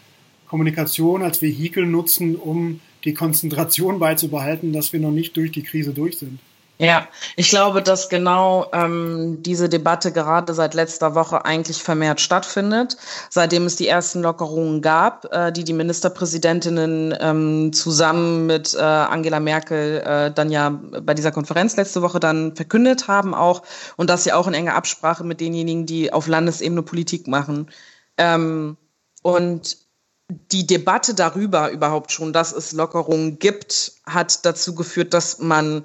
Kommunikation als Vehikel nutzen, um die Konzentration *laughs* beizubehalten, dass wir noch nicht durch die Krise durch sind? Ja, ich glaube, dass genau ähm, diese Debatte gerade seit letzter Woche eigentlich vermehrt stattfindet, seitdem es die ersten Lockerungen gab, äh, die die Ministerpräsidentinnen ähm, zusammen mit äh, Angela Merkel äh, dann ja bei dieser Konferenz letzte Woche dann verkündet haben auch und das ja auch in enger Absprache mit denjenigen, die auf Landesebene Politik machen. Ähm, und die Debatte darüber überhaupt schon, dass es Lockerungen gibt, hat dazu geführt, dass man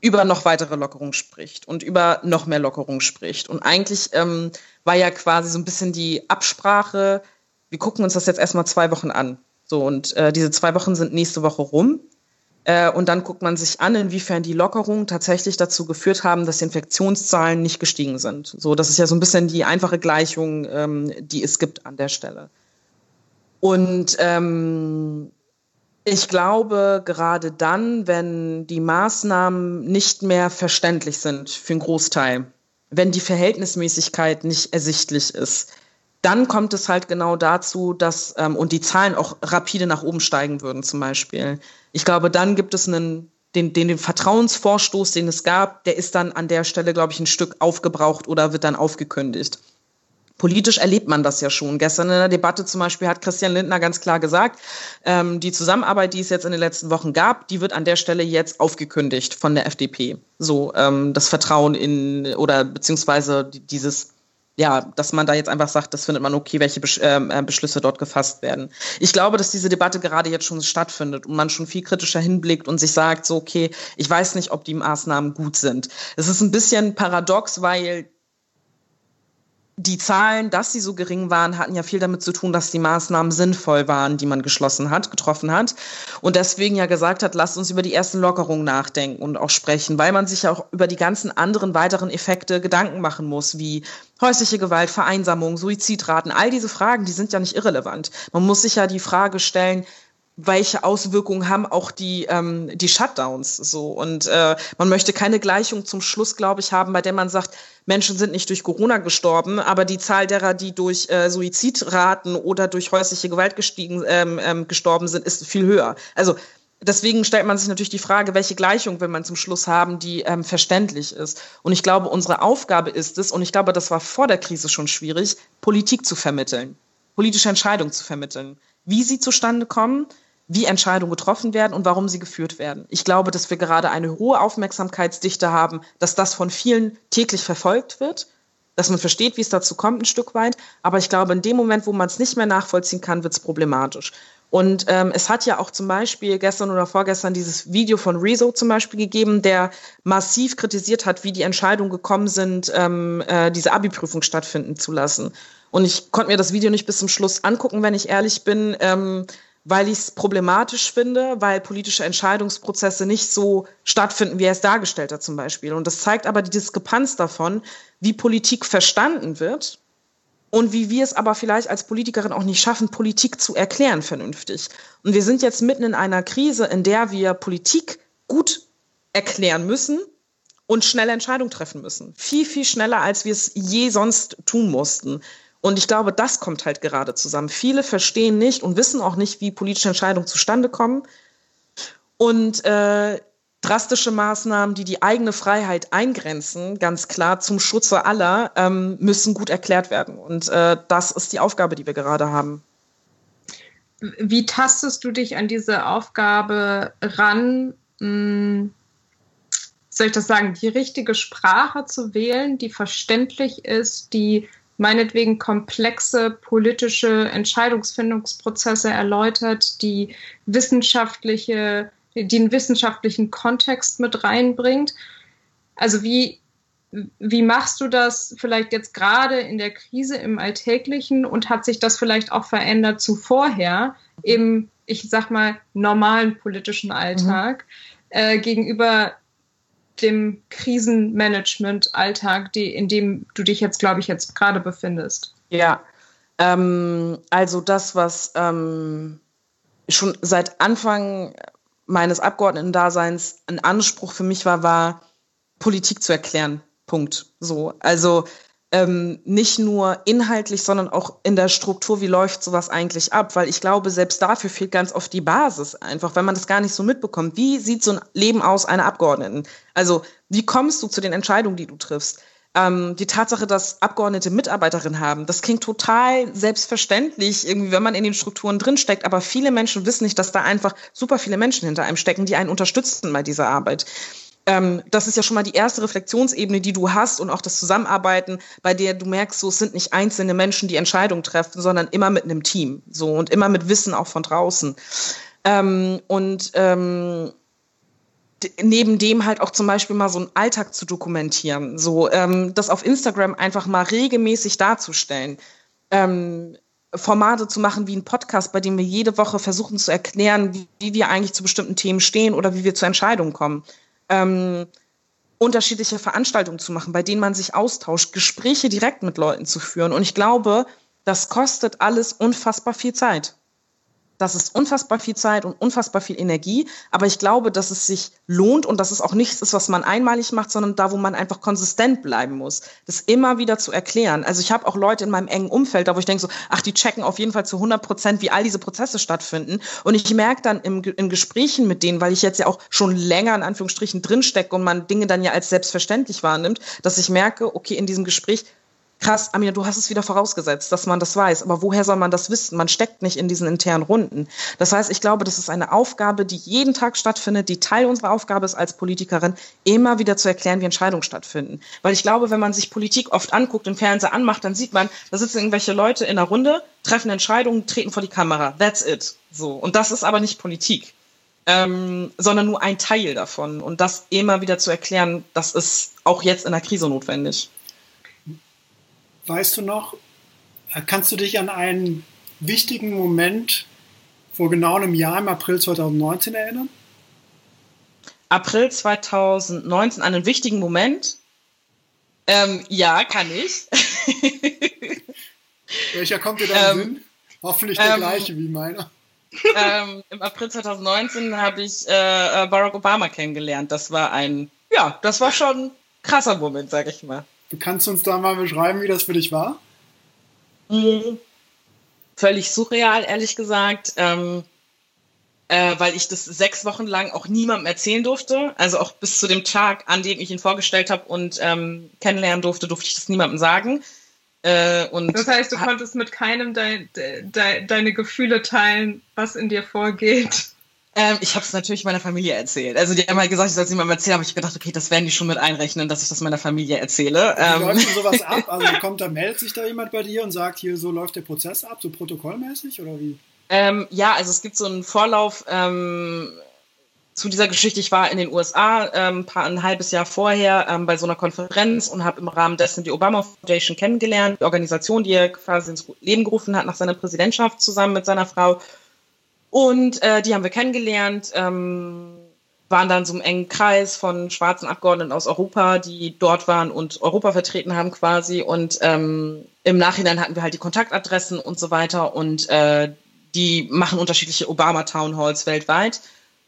über noch weitere Lockerungen spricht und über noch mehr Lockerungen spricht. Und eigentlich ähm, war ja quasi so ein bisschen die Absprache, wir gucken uns das jetzt erstmal zwei Wochen an. So, und äh, diese zwei Wochen sind nächste Woche rum. Äh, und dann guckt man sich an, inwiefern die Lockerungen tatsächlich dazu geführt haben, dass die Infektionszahlen nicht gestiegen sind. So, das ist ja so ein bisschen die einfache Gleichung, ähm, die es gibt an der Stelle. Und ähm, ich glaube, gerade dann, wenn die Maßnahmen nicht mehr verständlich sind für einen Großteil, wenn die Verhältnismäßigkeit nicht ersichtlich ist, dann kommt es halt genau dazu, dass ähm, und die Zahlen auch rapide nach oben steigen würden, zum Beispiel. Ich glaube, dann gibt es einen den, den, den Vertrauensvorstoß, den es gab, der ist dann an der Stelle, glaube ich, ein Stück aufgebraucht oder wird dann aufgekündigt politisch erlebt man das ja schon. Gestern in der Debatte zum Beispiel hat Christian Lindner ganz klar gesagt, ähm, die Zusammenarbeit, die es jetzt in den letzten Wochen gab, die wird an der Stelle jetzt aufgekündigt von der FDP. So ähm, das Vertrauen in oder beziehungsweise dieses ja, dass man da jetzt einfach sagt, das findet man okay, welche Besch ähm, äh, Beschlüsse dort gefasst werden. Ich glaube, dass diese Debatte gerade jetzt schon stattfindet und man schon viel kritischer hinblickt und sich sagt, so, okay, ich weiß nicht, ob die Maßnahmen gut sind. Es ist ein bisschen paradox, weil die Zahlen, dass sie so gering waren, hatten ja viel damit zu tun, dass die Maßnahmen sinnvoll waren, die man geschlossen hat, getroffen hat. Und deswegen ja gesagt hat, lasst uns über die ersten Lockerungen nachdenken und auch sprechen, weil man sich ja auch über die ganzen anderen weiteren Effekte Gedanken machen muss, wie häusliche Gewalt, Vereinsamung, Suizidraten, all diese Fragen, die sind ja nicht irrelevant. Man muss sich ja die Frage stellen, welche Auswirkungen haben auch die, ähm, die Shutdowns so. Und äh, man möchte keine Gleichung zum Schluss, glaube ich, haben, bei der man sagt, Menschen sind nicht durch Corona gestorben, aber die Zahl derer, die durch äh, Suizidraten oder durch häusliche Gewalt gestiegen, ähm, ähm, gestorben sind, ist viel höher. Also deswegen stellt man sich natürlich die Frage, welche Gleichung will man zum Schluss haben, die ähm, verständlich ist. Und ich glaube, unsere Aufgabe ist es, und ich glaube, das war vor der Krise schon schwierig, Politik zu vermitteln, politische Entscheidungen zu vermitteln. Wie sie zustande kommen, wie Entscheidungen getroffen werden und warum sie geführt werden. Ich glaube, dass wir gerade eine hohe Aufmerksamkeitsdichte haben, dass das von vielen täglich verfolgt wird, dass man versteht, wie es dazu kommt, ein Stück weit. Aber ich glaube, in dem Moment, wo man es nicht mehr nachvollziehen kann, wird es problematisch. Und ähm, es hat ja auch zum Beispiel gestern oder vorgestern dieses Video von Rezo zum Beispiel gegeben, der massiv kritisiert hat, wie die Entscheidungen gekommen sind, ähm, äh, diese Abi-Prüfung stattfinden zu lassen. Und ich konnte mir das Video nicht bis zum Schluss angucken, wenn ich ehrlich bin. Ähm, weil ich es problematisch finde, weil politische Entscheidungsprozesse nicht so stattfinden, wie er es dargestellt hat zum Beispiel. Und das zeigt aber die Diskrepanz davon, wie Politik verstanden wird und wie wir es aber vielleicht als Politikerin auch nicht schaffen, Politik zu erklären vernünftig. Und wir sind jetzt mitten in einer Krise, in der wir Politik gut erklären müssen und schnelle Entscheidungen treffen müssen. Viel, viel schneller, als wir es je sonst tun mussten. Und ich glaube, das kommt halt gerade zusammen. Viele verstehen nicht und wissen auch nicht, wie politische Entscheidungen zustande kommen. Und äh, drastische Maßnahmen, die die eigene Freiheit eingrenzen, ganz klar zum Schutze aller, ähm, müssen gut erklärt werden. Und äh, das ist die Aufgabe, die wir gerade haben. Wie tastest du dich an diese Aufgabe ran? Hm, soll ich das sagen, die richtige Sprache zu wählen, die verständlich ist, die meinetwegen komplexe politische Entscheidungsfindungsprozesse erläutert, die wissenschaftliche, den wissenschaftlichen Kontext mit reinbringt. Also wie, wie machst du das vielleicht jetzt gerade in der Krise im Alltäglichen und hat sich das vielleicht auch verändert zu vorher im, ich sag mal, normalen politischen Alltag mhm. äh, gegenüber dem Krisenmanagement-Alltag, in dem du dich jetzt, glaube ich, jetzt gerade befindest? Ja, ähm, also das, was ähm, schon seit Anfang meines Abgeordneten-Daseins ein Anspruch für mich war, war, Politik zu erklären, Punkt. So, also ähm, nicht nur inhaltlich, sondern auch in der Struktur, wie läuft sowas eigentlich ab? Weil ich glaube, selbst dafür fehlt ganz oft die Basis einfach, wenn man das gar nicht so mitbekommt. Wie sieht so ein Leben aus einer Abgeordneten? Also wie kommst du zu den Entscheidungen, die du triffst? Ähm, die Tatsache, dass Abgeordnete Mitarbeiterinnen haben, das klingt total selbstverständlich, irgendwie, wenn man in den Strukturen drinsteckt. Aber viele Menschen wissen nicht, dass da einfach super viele Menschen hinter einem stecken, die einen unterstützen bei dieser Arbeit ähm, das ist ja schon mal die erste Reflexionsebene, die du hast und auch das Zusammenarbeiten, bei der du merkst, so es sind nicht einzelne Menschen, die Entscheidungen treffen, sondern immer mit einem Team, so und immer mit Wissen auch von draußen. Ähm, und ähm, neben dem halt auch zum Beispiel mal so einen Alltag zu dokumentieren, so ähm, das auf Instagram einfach mal regelmäßig darzustellen. Ähm, Formate zu machen wie ein Podcast, bei dem wir jede Woche versuchen zu erklären, wie, wie, wir eigentlich zu bestimmten Themen stehen oder wie wir zu Entscheidungen kommen ähm, unterschiedliche Veranstaltungen zu machen, bei denen man sich austauscht, Gespräche direkt mit Leuten zu führen. Und ich glaube, das kostet alles unfassbar viel Zeit. Das ist unfassbar viel Zeit und unfassbar viel Energie. Aber ich glaube, dass es sich lohnt und dass es auch nichts ist, was man einmalig macht, sondern da, wo man einfach konsistent bleiben muss. Das immer wieder zu erklären. Also ich habe auch Leute in meinem engen Umfeld, da wo ich denke so, ach, die checken auf jeden Fall zu 100 Prozent, wie all diese Prozesse stattfinden. Und ich merke dann im, in Gesprächen mit denen, weil ich jetzt ja auch schon länger in Anführungsstrichen drinstecke und man Dinge dann ja als selbstverständlich wahrnimmt, dass ich merke, okay, in diesem Gespräch krass, Amina, du hast es wieder vorausgesetzt, dass man das weiß. Aber woher soll man das wissen? Man steckt nicht in diesen internen Runden. Das heißt, ich glaube, das ist eine Aufgabe, die jeden Tag stattfindet, die Teil unserer Aufgabe ist als Politikerin, immer wieder zu erklären, wie Entscheidungen stattfinden. Weil ich glaube, wenn man sich Politik oft anguckt, im Fernseher anmacht, dann sieht man, da sitzen irgendwelche Leute in einer Runde, treffen Entscheidungen, treten vor die Kamera. That's it. So. Und das ist aber nicht Politik. Ähm, sondern nur ein Teil davon. Und das immer wieder zu erklären, das ist auch jetzt in der Krise notwendig. Weißt du noch, äh, kannst du dich an einen wichtigen Moment vor genau einem Jahr im April 2019 erinnern? April 2019, an einen wichtigen Moment? Ähm, ja, kann ich. *laughs* Welcher kommt dir da ähm, Sinn? Hoffentlich der ähm, gleiche wie meiner. Ähm, Im April 2019 habe ich äh, Barack Obama kennengelernt. Das war ein, ja, das war schon ein krasser Moment, sag ich mal. Du kannst uns da mal beschreiben, wie das für dich war? Mhm. Völlig surreal, ehrlich gesagt. Ähm, äh, weil ich das sechs Wochen lang auch niemandem erzählen durfte. Also auch bis zu dem Tag, an dem ich ihn vorgestellt habe und ähm, kennenlernen durfte, durfte ich das niemandem sagen. Äh, und das heißt, du konntest mit keinem de de deine Gefühle teilen, was in dir vorgeht. Ähm, ich habe es natürlich meiner Familie erzählt. Also die haben halt gesagt, ich soll es niemandem erzählen, aber ich gedacht, okay, das werden die schon mit einrechnen, dass ich das meiner Familie erzähle. Wie ähm. läuft denn sowas ab? Also *laughs* kommt da, meldet sich da jemand bei dir und sagt, hier, so läuft der Prozess ab, so protokollmäßig oder wie? Ähm, ja, also es gibt so einen Vorlauf ähm, zu dieser Geschichte. Ich war in den USA ähm, paar, ein halbes Jahr vorher ähm, bei so einer Konferenz und habe im Rahmen dessen die Obama Foundation kennengelernt, die Organisation, die er quasi ins Leben gerufen hat nach seiner Präsidentschaft zusammen mit seiner Frau. Und äh, die haben wir kennengelernt, ähm, waren dann so im engen Kreis von schwarzen Abgeordneten aus Europa, die dort waren und Europa vertreten haben quasi. Und ähm, im Nachhinein hatten wir halt die Kontaktadressen und so weiter. Und äh, die machen unterschiedliche Obama Town Halls weltweit.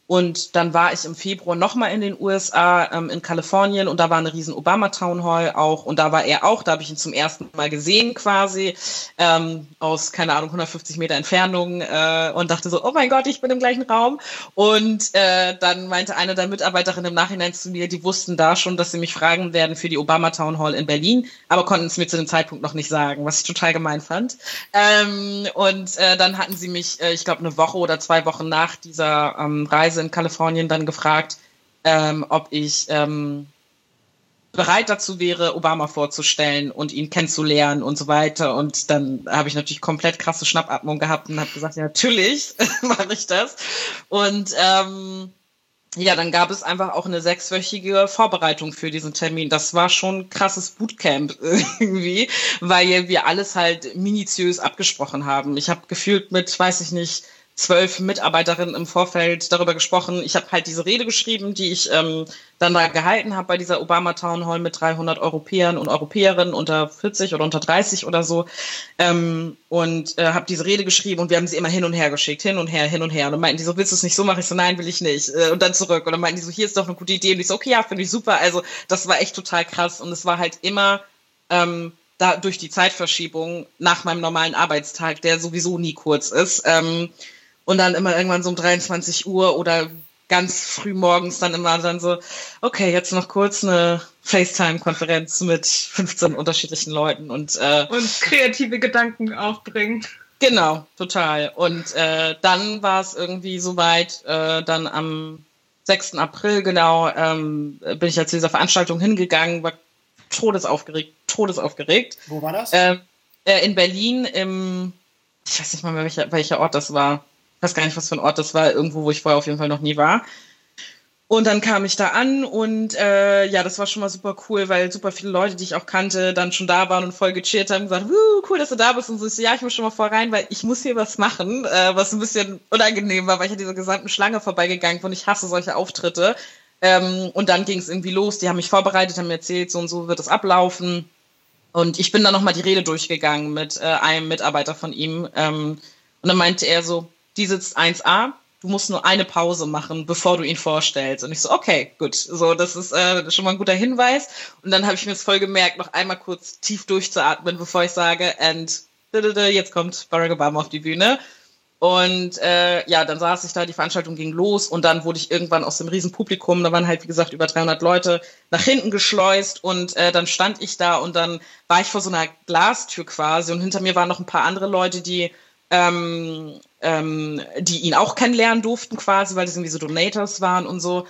Und dann war ich im Februar nochmal in den USA, ähm, in Kalifornien, und da war eine riesen Obama Town Hall auch. Und da war er auch, da habe ich ihn zum ersten Mal gesehen quasi, ähm, aus, keine Ahnung, 150 Meter Entfernung äh, und dachte so, oh mein Gott, ich bin im gleichen Raum. Und äh, dann meinte eine der Mitarbeiterinnen im Nachhinein zu mir, die wussten da schon, dass sie mich fragen werden für die Obama Town Hall in Berlin, aber konnten es mir zu dem Zeitpunkt noch nicht sagen, was ich total gemein fand. Ähm, und äh, dann hatten sie mich, äh, ich glaube, eine Woche oder zwei Wochen nach dieser ähm, Reise in Kalifornien dann gefragt, ähm, ob ich ähm, bereit dazu wäre, Obama vorzustellen und ihn kennenzulernen und so weiter. Und dann habe ich natürlich komplett krasse Schnappatmung gehabt und habe gesagt, ja, natürlich *laughs* mache ich das. Und ähm, ja, dann gab es einfach auch eine sechswöchige Vorbereitung für diesen Termin. Das war schon ein krasses Bootcamp *laughs* irgendwie, weil wir alles halt minutiös abgesprochen haben. Ich habe gefühlt mit, weiß ich nicht, zwölf Mitarbeiterinnen im Vorfeld darüber gesprochen. Ich habe halt diese Rede geschrieben, die ich ähm, dann da gehalten habe bei dieser Obama Town Hall mit 300 Europäern und Europäerinnen unter 40 oder unter 30 oder so ähm, und äh, habe diese Rede geschrieben und wir haben sie immer hin und her geschickt, hin und her, hin und her und dann meinten die so, willst du es nicht so machen? Ich so, nein, will ich nicht äh, und dann zurück und dann meinten die so, hier ist doch eine gute Idee und ich so, okay, ja, finde ich super. Also das war echt total krass und es war halt immer ähm, da durch die Zeitverschiebung nach meinem normalen Arbeitstag, der sowieso nie kurz ist. Ähm, und dann immer irgendwann so um 23 Uhr oder ganz früh morgens dann immer dann so, okay, jetzt noch kurz eine FaceTime-Konferenz mit 15 unterschiedlichen Leuten und äh, und kreative Gedanken aufbringen. Genau, total. Und äh, dann war es irgendwie soweit, äh, dann am 6. April genau ähm, bin ich ja zu dieser Veranstaltung hingegangen, war todesaufgeregt, todesaufgeregt. Wo war das? Ähm, äh, in Berlin im, ich weiß nicht mal mehr welcher, welcher Ort das war weiß gar nicht, was für ein Ort das war, irgendwo, wo ich vorher auf jeden Fall noch nie war. Und dann kam ich da an und äh, ja, das war schon mal super cool, weil super viele Leute, die ich auch kannte, dann schon da waren und voll gechillt haben, gesagt, cool, dass du da bist. Und so, ich so, ja, ich muss schon mal vor rein, weil ich muss hier was machen, äh, was ein bisschen unangenehm war, weil ich an dieser gesamten Schlange vorbeigegangen bin und ich hasse solche Auftritte. Ähm, und dann ging es irgendwie los, die haben mich vorbereitet, haben mir erzählt, so und so wird es ablaufen. Und ich bin dann nochmal die Rede durchgegangen mit äh, einem Mitarbeiter von ihm. Ähm, und dann meinte er so, die sitzt 1a, du musst nur eine Pause machen, bevor du ihn vorstellst. Und ich so, okay, gut. So, das ist äh, schon mal ein guter Hinweis. Und dann habe ich mir jetzt voll gemerkt, noch einmal kurz tief durchzuatmen, bevor ich sage, and jetzt kommt Barack Obama auf die Bühne. Und äh, ja, dann saß ich da, die Veranstaltung ging los und dann wurde ich irgendwann aus dem Riesenpublikum, da waren halt wie gesagt über 300 Leute, nach hinten geschleust und äh, dann stand ich da und dann war ich vor so einer Glastür quasi und hinter mir waren noch ein paar andere Leute, die ähm, ähm, die ihn auch kennenlernen durften quasi, weil das irgendwie so Donators waren und so.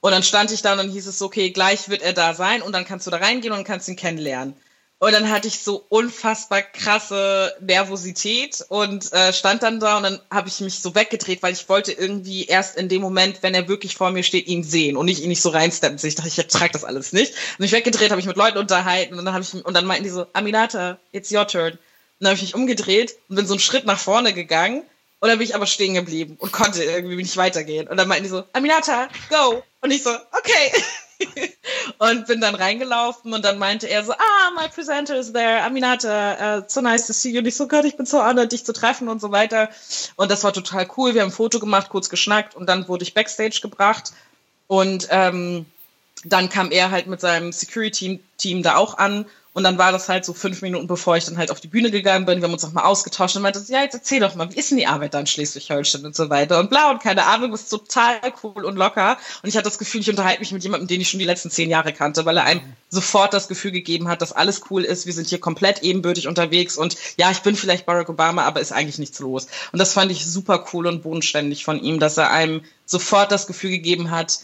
Und dann stand ich da und dann hieß es, okay, gleich wird er da sein und dann kannst du da reingehen und kannst ihn kennenlernen. Und dann hatte ich so unfassbar krasse Nervosität und äh, stand dann da und dann habe ich mich so weggedreht, weil ich wollte irgendwie erst in dem Moment, wenn er wirklich vor mir steht, ihn sehen und nicht ihn nicht so reinsteppen. Ich dachte, ich ertrage das alles nicht. Und mich weggedreht, habe ich mit Leuten unterhalten und dann habe ich und dann meinten die so, Aminata, it's your turn. Dann habe ich mich umgedreht und bin so einen Schritt nach vorne gegangen und dann bin ich aber stehen geblieben und konnte irgendwie nicht weitergehen. Und dann meinten die so, Aminata, go. Und ich so, okay. *laughs* und bin dann reingelaufen und dann meinte er so, ah, my presenter is there, Aminata, uh, so nice to see you. Und ich so, Gott, ich bin so honored, dich zu treffen und so weiter. Und das war total cool. Wir haben ein Foto gemacht, kurz geschnackt und dann wurde ich Backstage gebracht. Und ähm, dann kam er halt mit seinem Security-Team da auch an und dann war das halt so fünf Minuten, bevor ich dann halt auf die Bühne gegangen bin. Wir haben uns nochmal ausgetauscht und meinte, ja, jetzt erzähl doch mal, wie ist denn die Arbeit da in Schleswig-Holstein und so weiter und bla und keine Ahnung, ist total cool und locker. Und ich hatte das Gefühl, ich unterhalte mich mit jemandem, den ich schon die letzten zehn Jahre kannte, weil er einem sofort das Gefühl gegeben hat, dass alles cool ist. Wir sind hier komplett ebenbürtig unterwegs und ja, ich bin vielleicht Barack Obama, aber ist eigentlich nichts los. Und das fand ich super cool und bodenständig von ihm, dass er einem sofort das Gefühl gegeben hat,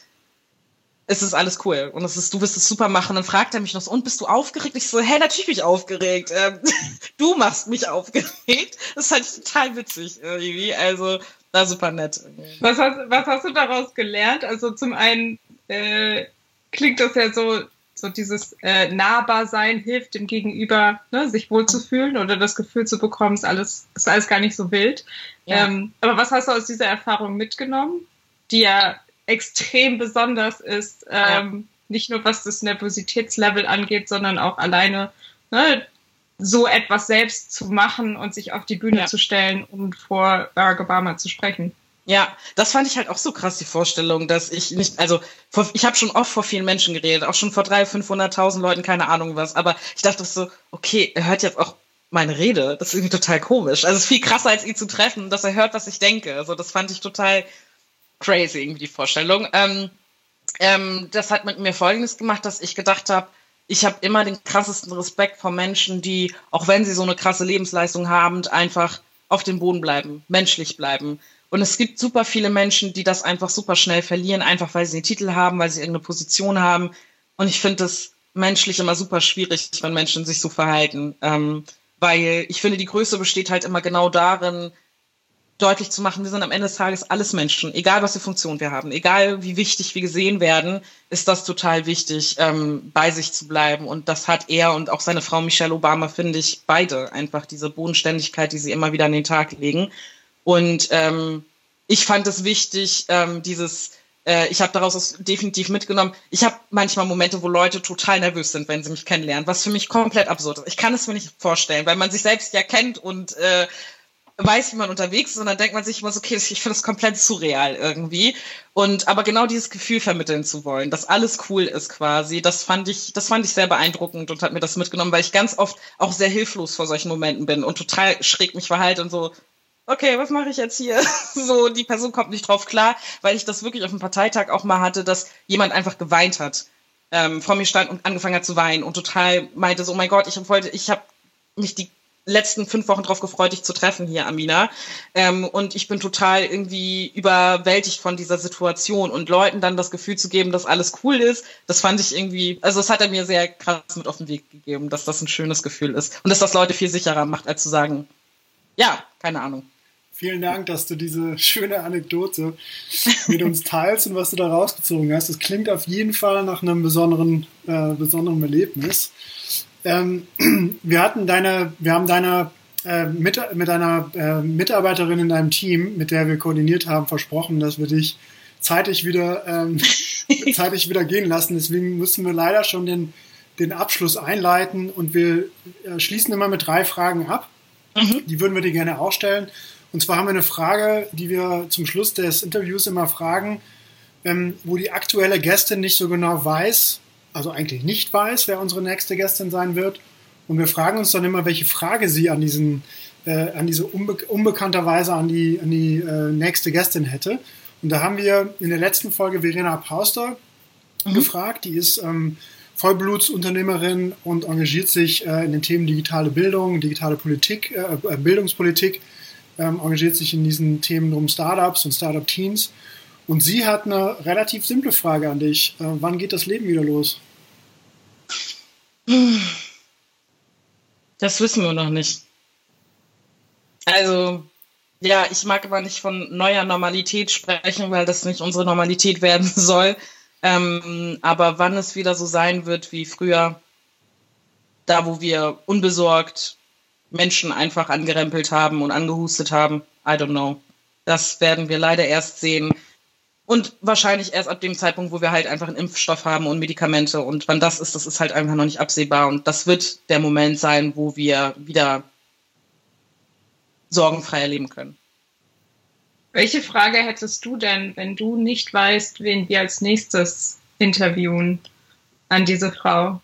es ist alles cool und es ist, du wirst es super machen. Dann fragt er mich noch so, und bist du aufgeregt? Ich so, hey, natürlich bin ich aufgeregt. Ähm, *laughs* du machst mich aufgeregt. Das ist halt total witzig irgendwie. Also, war super nett. Was hast, was hast du daraus gelernt? Also zum einen äh, klingt das ja so, so dieses äh, Nahbarsein hilft dem Gegenüber, ne, sich wohlzufühlen oder das Gefühl zu bekommen, ist alles, ist alles gar nicht so wild. Ja. Ähm, aber was hast du aus dieser Erfahrung mitgenommen, die ja extrem besonders ist. Ähm. Nicht nur was das Nervositätslevel angeht, sondern auch alleine ne, so etwas selbst zu machen und sich auf die Bühne ja. zu stellen und vor Barack Obama zu sprechen. Ja, das fand ich halt auch so krass, die Vorstellung, dass ich nicht, also vor, ich habe schon oft vor vielen Menschen geredet, auch schon vor 300.000, 500.000 Leuten, keine Ahnung was, aber ich dachte so, okay, er hört jetzt auch meine Rede, das ist irgendwie total komisch. Also es ist viel krasser, als ihn zu treffen, dass er hört, was ich denke. Also das fand ich total crazy, irgendwie die Vorstellung. Ähm, ähm, das hat mit mir Folgendes gemacht, dass ich gedacht habe, ich habe immer den krassesten Respekt vor Menschen, die, auch wenn sie so eine krasse Lebensleistung haben, einfach auf dem Boden bleiben, menschlich bleiben. Und es gibt super viele Menschen, die das einfach super schnell verlieren, einfach weil sie einen Titel haben, weil sie irgendeine Position haben. Und ich finde es menschlich immer super schwierig, wenn Menschen sich so verhalten. Ähm, weil ich finde, die Größe besteht halt immer genau darin, deutlich zu machen, wir sind am Ende des Tages alles Menschen, egal was für Funktion wir haben, egal wie wichtig wir gesehen werden, ist das total wichtig, ähm, bei sich zu bleiben. Und das hat er und auch seine Frau Michelle Obama, finde ich, beide einfach diese Bodenständigkeit, die sie immer wieder an den Tag legen. Und ähm, ich fand es wichtig, ähm, dieses, äh, ich habe daraus definitiv mitgenommen, ich habe manchmal Momente, wo Leute total nervös sind, wenn sie mich kennenlernen, was für mich komplett absurd ist. Ich kann es mir nicht vorstellen, weil man sich selbst ja kennt und äh, weiß, wie man unterwegs ist dann denkt man sich immer so, okay, ich finde das komplett surreal irgendwie. Und aber genau dieses Gefühl vermitteln zu wollen, dass alles cool ist quasi, das fand ich, das fand ich sehr beeindruckend und hat mir das mitgenommen, weil ich ganz oft auch sehr hilflos vor solchen Momenten bin und total schräg mich verhalte und so, okay, was mache ich jetzt hier? *laughs* so, die Person kommt nicht drauf klar, weil ich das wirklich auf dem Parteitag auch mal hatte, dass jemand einfach geweint hat. Ähm, vor mir stand und angefangen hat zu weinen und total meinte so, oh mein Gott, ich wollte, ich habe mich die letzten fünf Wochen drauf gefreut, dich zu treffen hier, Amina. Ähm, und ich bin total irgendwie überwältigt von dieser Situation und Leuten dann das Gefühl zu geben, dass alles cool ist, das fand ich irgendwie, also das hat er mir sehr krass mit auf den Weg gegeben, dass das ein schönes Gefühl ist und dass das Leute viel sicherer macht, als zu sagen, ja, keine Ahnung. Vielen Dank, dass du diese schöne Anekdote mit uns teilst und was du da rausgezogen hast. Das klingt auf jeden Fall nach einem besonderen, äh, besonderen Erlebnis. Ähm, *clears throat* wir hatten deine, wir haben deiner äh, mit, mit einer äh, Mitarbeiterin in deinem Team, mit der wir koordiniert haben, versprochen, dass wir dich zeitig wieder, ähm, *laughs* zeitig wieder gehen lassen. Deswegen müssen wir leider schon den, den Abschluss einleiten und wir äh, schließen immer mit drei Fragen ab. Mhm. Die würden wir dir gerne auch stellen. Und zwar haben wir eine Frage, die wir zum Schluss des Interviews immer fragen, ähm, wo die aktuelle Gästin nicht so genau weiß, also eigentlich nicht weiß, wer unsere nächste Gästin sein wird. Und wir fragen uns dann immer, welche Frage sie an diesen, äh, an diese unbe unbekannterweise an die, an die äh, nächste Gästin hätte. Und da haben wir in der letzten Folge Verena Pauster mhm. gefragt. Die ist ähm, Vollblutsunternehmerin und engagiert sich äh, in den Themen digitale Bildung, digitale Politik, äh, äh, Bildungspolitik, ähm, engagiert sich in diesen Themen um Startups und Startup-Teens. Und sie hat eine relativ simple Frage an dich. Äh, wann geht das Leben wieder los? Das wissen wir noch nicht. Also, ja, ich mag aber nicht von neuer Normalität sprechen, weil das nicht unsere Normalität *laughs* werden soll. Ähm, aber wann es wieder so sein wird wie früher, da wo wir unbesorgt Menschen einfach angerempelt haben und angehustet haben, I don't know. Das werden wir leider erst sehen, und wahrscheinlich erst ab dem Zeitpunkt, wo wir halt einfach einen Impfstoff haben und Medikamente. Und wann das ist, das ist halt einfach noch nicht absehbar. Und das wird der Moment sein, wo wir wieder sorgenfrei erleben können. Welche Frage hättest du denn, wenn du nicht weißt, wen wir als nächstes interviewen an diese Frau?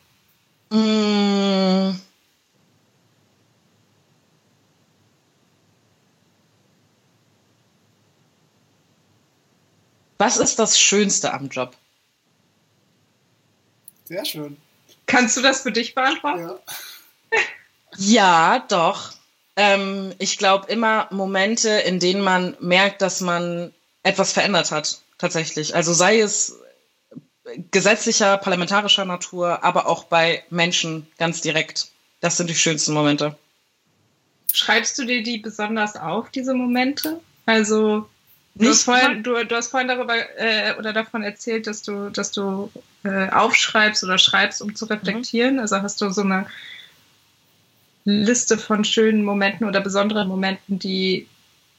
Mmh. Was ist das Schönste am Job? Sehr schön. Kannst du das für dich beantworten? Ja, *laughs* ja doch. Ähm, ich glaube immer Momente, in denen man merkt, dass man etwas verändert hat, tatsächlich. Also sei es gesetzlicher, parlamentarischer Natur, aber auch bei Menschen ganz direkt. Das sind die schönsten Momente. Schreibst du dir die besonders auf, diese Momente? Also Du hast, vorhin, du, du hast vorhin darüber äh, oder davon erzählt, dass du, dass du äh, aufschreibst oder schreibst, um zu reflektieren. Mhm. Also hast du so eine Liste von schönen Momenten oder besonderen Momenten, die,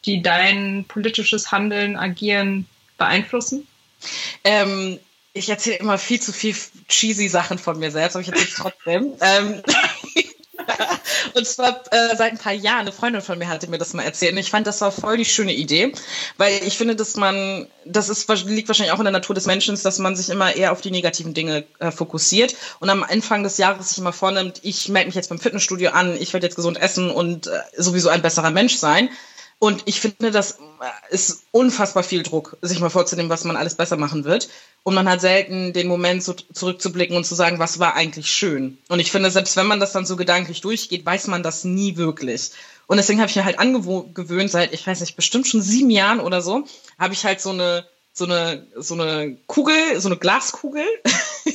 die dein politisches Handeln, Agieren beeinflussen? Ähm, ich erzähle immer viel zu viel cheesy Sachen von mir selbst, aber ich erzähle trotzdem. ähm, *laughs* *laughs* und zwar äh, seit ein paar Jahren, eine Freundin von mir hatte mir das mal erzählt. Und ich fand, das war voll die schöne Idee, weil ich finde, dass man, das ist, liegt wahrscheinlich auch in der Natur des Menschen, dass man sich immer eher auf die negativen Dinge äh, fokussiert und am Anfang des Jahres sich immer vornimmt, ich melde mich jetzt beim Fitnessstudio an, ich werde jetzt gesund essen und äh, sowieso ein besserer Mensch sein. Und ich finde, das ist unfassbar viel Druck, sich mal vorzunehmen, was man alles besser machen wird. Und man hat selten den Moment, so zurückzublicken und zu sagen, was war eigentlich schön. Und ich finde, selbst wenn man das dann so gedanklich durchgeht, weiß man das nie wirklich. Und deswegen habe ich mir halt angewöhnt, seit, ich weiß nicht, bestimmt schon sieben Jahren oder so, habe ich halt so eine, so eine, so eine Kugel, so eine Glaskugel.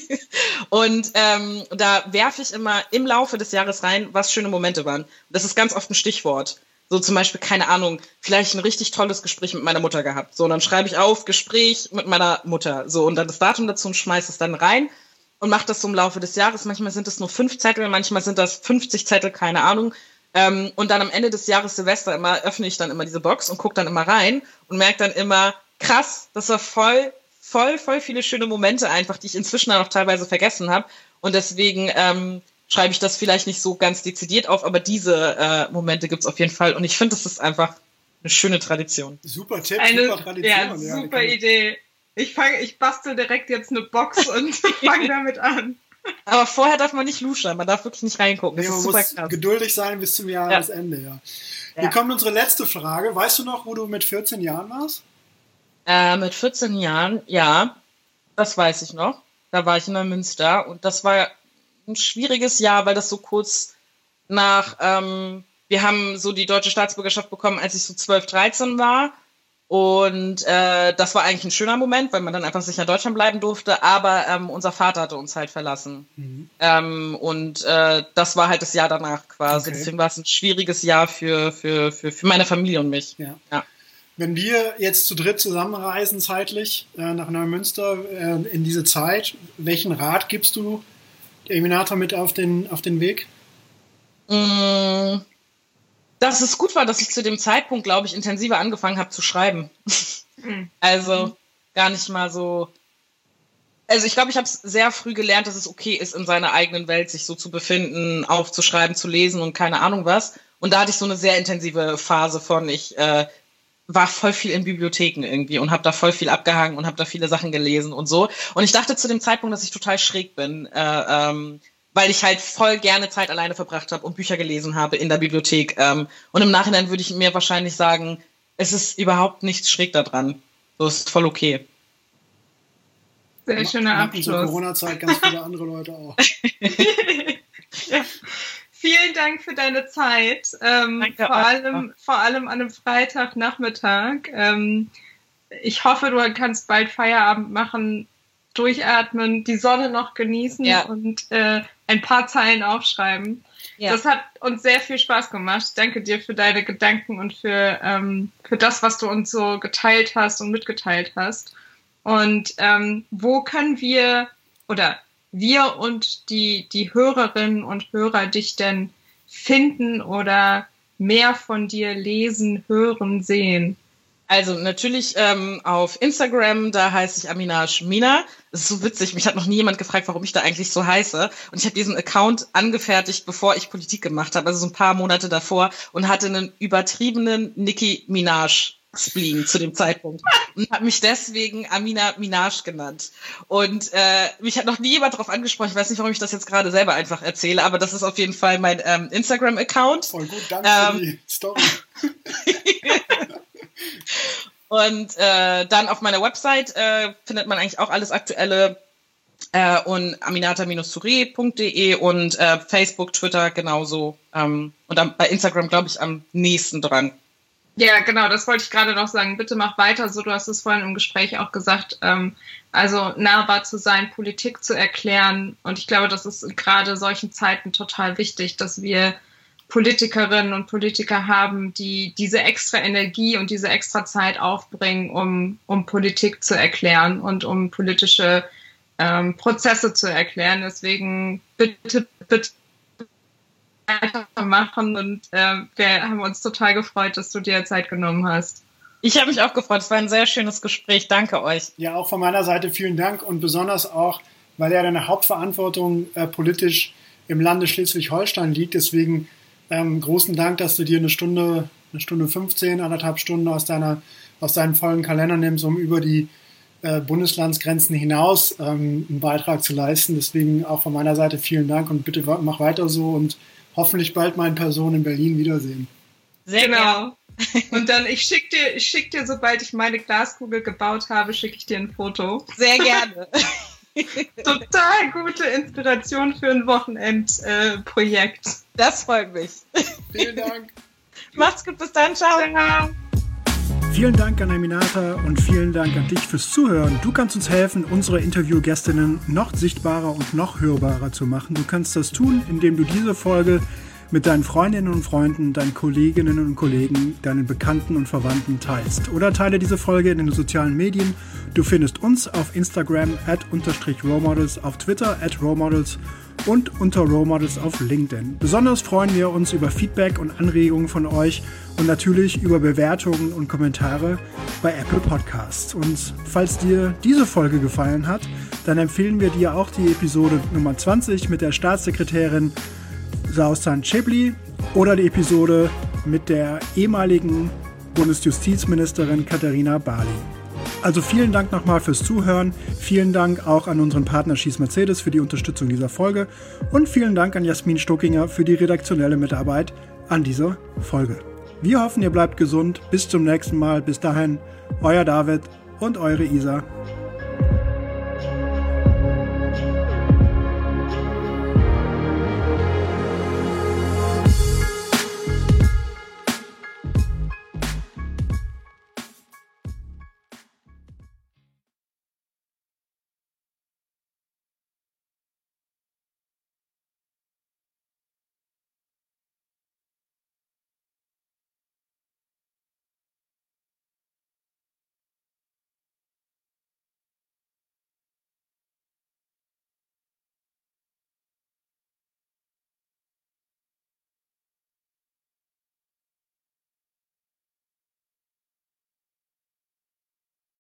*laughs* und ähm, da werfe ich immer im Laufe des Jahres rein, was schöne Momente waren. Das ist ganz oft ein Stichwort. So zum Beispiel, keine Ahnung, vielleicht ein richtig tolles Gespräch mit meiner Mutter gehabt. So, und dann schreibe ich auf, Gespräch mit meiner Mutter. So, und dann das Datum dazu und schmeiße es dann rein und mache das so im Laufe des Jahres. Manchmal sind es nur fünf Zettel, manchmal sind das 50 Zettel, keine Ahnung. Ähm, und dann am Ende des Jahres Silvester immer öffne ich dann immer diese Box und gucke dann immer rein und merke dann immer, krass, das war voll, voll, voll viele schöne Momente einfach, die ich inzwischen auch teilweise vergessen habe. Und deswegen ähm, schreibe ich das vielleicht nicht so ganz dezidiert auf, aber diese äh, Momente gibt es auf jeden Fall. Und ich finde, das ist einfach eine schöne Tradition. Super Tipp, eine, super Tradition. Ja, super ja, Idee. Ich, fang, ich bastel direkt jetzt eine Box *laughs* und fange damit an. Aber vorher darf man nicht luschern, man darf wirklich nicht reingucken. Nee, man muss krass. geduldig sein bis zum Jahresende, ja. ja. Hier kommt unsere letzte Frage. Weißt du noch, wo du mit 14 Jahren warst? Äh, mit 14 Jahren, ja, das weiß ich noch. Da war ich in Münster und das war ein schwieriges Jahr, weil das so kurz nach, ähm, wir haben so die deutsche Staatsbürgerschaft bekommen, als ich so 12, 13 war. Und äh, das war eigentlich ein schöner Moment, weil man dann einfach sicher in Deutschland bleiben durfte. Aber ähm, unser Vater hatte uns halt verlassen. Mhm. Ähm, und äh, das war halt das Jahr danach quasi. Okay. Deswegen war es ein schwieriges Jahr für, für, für, für meine Familie und mich. Ja. ja. Wenn wir jetzt zu dritt zusammenreisen zeitlich äh, nach Neumünster äh, in diese Zeit, welchen Rat gibst du Eminator mit auf den, auf den Weg? Mmh dass es gut war, dass ich zu dem Zeitpunkt, glaube ich, intensiver angefangen habe zu schreiben. Mhm. *laughs* also gar nicht mal so. Also ich glaube, ich habe es sehr früh gelernt, dass es okay ist, in seiner eigenen Welt sich so zu befinden, aufzuschreiben, zu lesen und keine Ahnung was. Und da hatte ich so eine sehr intensive Phase von, ich äh, war voll viel in Bibliotheken irgendwie und habe da voll viel abgehangen und habe da viele Sachen gelesen und so. Und ich dachte zu dem Zeitpunkt, dass ich total schräg bin. Äh, ähm, weil ich halt voll gerne Zeit alleine verbracht habe und Bücher gelesen habe in der Bibliothek. Ähm, und im Nachhinein würde ich mir wahrscheinlich sagen, es ist überhaupt nichts schräg daran. So ist voll okay. Sehr schöner Abschluss. In Corona-Zeit ganz viele andere Leute auch. ja. *laughs* *laughs* Vielen Dank für deine Zeit. Ähm, Danke vor, allem, vor allem an einem Freitagnachmittag. Ähm, ich hoffe, du kannst bald Feierabend machen durchatmen, die Sonne noch genießen ja. und äh, ein paar Zeilen aufschreiben. Ja. Das hat uns sehr viel Spaß gemacht. Danke dir für deine Gedanken und für, ähm, für das, was du uns so geteilt hast und mitgeteilt hast. Und ähm, wo können wir oder wir und die, die Hörerinnen und Hörer dich denn finden oder mehr von dir lesen, hören, sehen? Also natürlich ähm, auf Instagram, da heiße ich Aminash Mina. Das ist so witzig, mich hat noch nie jemand gefragt, warum ich da eigentlich so heiße. Und ich habe diesen Account angefertigt, bevor ich Politik gemacht habe, also so ein paar Monate davor, und hatte einen übertriebenen Nicki Minaj Spleen zu dem Zeitpunkt und habe mich deswegen Amina Minaj genannt. Und äh, mich hat noch nie jemand darauf angesprochen. Ich weiß nicht, warum ich das jetzt gerade selber einfach erzähle, aber das ist auf jeden Fall mein ähm, Instagram-Account. Voll gut, danke ähm, für die Story. *laughs* Und äh, dann auf meiner Website äh, findet man eigentlich auch alles Aktuelle äh, und aminata-touré.de und äh, Facebook, Twitter genauso. Ähm, und dann bei Instagram, glaube ich, am nächsten dran. Ja, genau, das wollte ich gerade noch sagen. Bitte mach weiter, so du hast es vorhin im Gespräch auch gesagt. Ähm, also nahbar zu sein, Politik zu erklären. Und ich glaube, das ist gerade solchen Zeiten total wichtig, dass wir Politikerinnen und Politiker haben, die diese extra Energie und diese extra Zeit aufbringen, um, um Politik zu erklären und um politische ähm, Prozesse zu erklären. Deswegen bitte, bitte weitermachen und äh, wir haben uns total gefreut, dass du dir Zeit genommen hast. Ich habe mich auch gefreut. Es war ein sehr schönes Gespräch. Danke euch. Ja, auch von meiner Seite vielen Dank und besonders auch, weil ja deine Hauptverantwortung äh, politisch im Lande Schleswig-Holstein liegt. Deswegen ähm, großen Dank, dass du dir eine Stunde, eine Stunde 15, anderthalb Stunden aus, deiner, aus deinem vollen Kalender nimmst, um über die äh, Bundeslandsgrenzen hinaus ähm, einen Beitrag zu leisten. Deswegen auch von meiner Seite vielen Dank und bitte mach weiter so und hoffentlich bald mal in Person in Berlin wiedersehen. Sehr genau. *laughs* Und dann, ich schicke dir, ich schick dir, sobald ich meine Glaskugel gebaut habe, schicke ich dir ein Foto. Sehr gerne. *laughs* *laughs* Total gute Inspiration für ein Wochenendprojekt. Äh, das freut mich. Vielen Dank. Macht's gut, bis dann, ciao. ciao. Vielen Dank an Aminata und vielen Dank an dich fürs Zuhören. Du kannst uns helfen, unsere Interviewgästinnen noch sichtbarer und noch hörbarer zu machen. Du kannst das tun, indem du diese Folge mit deinen Freundinnen und Freunden, deinen Kolleginnen und Kollegen, deinen Bekannten und Verwandten teilst. Oder teile diese Folge in den sozialen Medien. Du findest uns auf Instagram at unterstrich auf Twitter at Rolemodels und unter Role Models auf LinkedIn. Besonders freuen wir uns über Feedback und Anregungen von euch und natürlich über Bewertungen und Kommentare bei Apple Podcasts. Und falls dir diese Folge gefallen hat, dann empfehlen wir dir auch die Episode Nummer 20 mit der Staatssekretärin Sausan Chebli oder die Episode mit der ehemaligen Bundesjustizministerin Katharina Bali. Also vielen Dank nochmal fürs Zuhören. Vielen Dank auch an unseren Partner Schieß Mercedes für die Unterstützung dieser Folge. Und vielen Dank an Jasmin Stockinger für die redaktionelle Mitarbeit an dieser Folge. Wir hoffen, ihr bleibt gesund. Bis zum nächsten Mal. Bis dahin, euer David und eure Isa.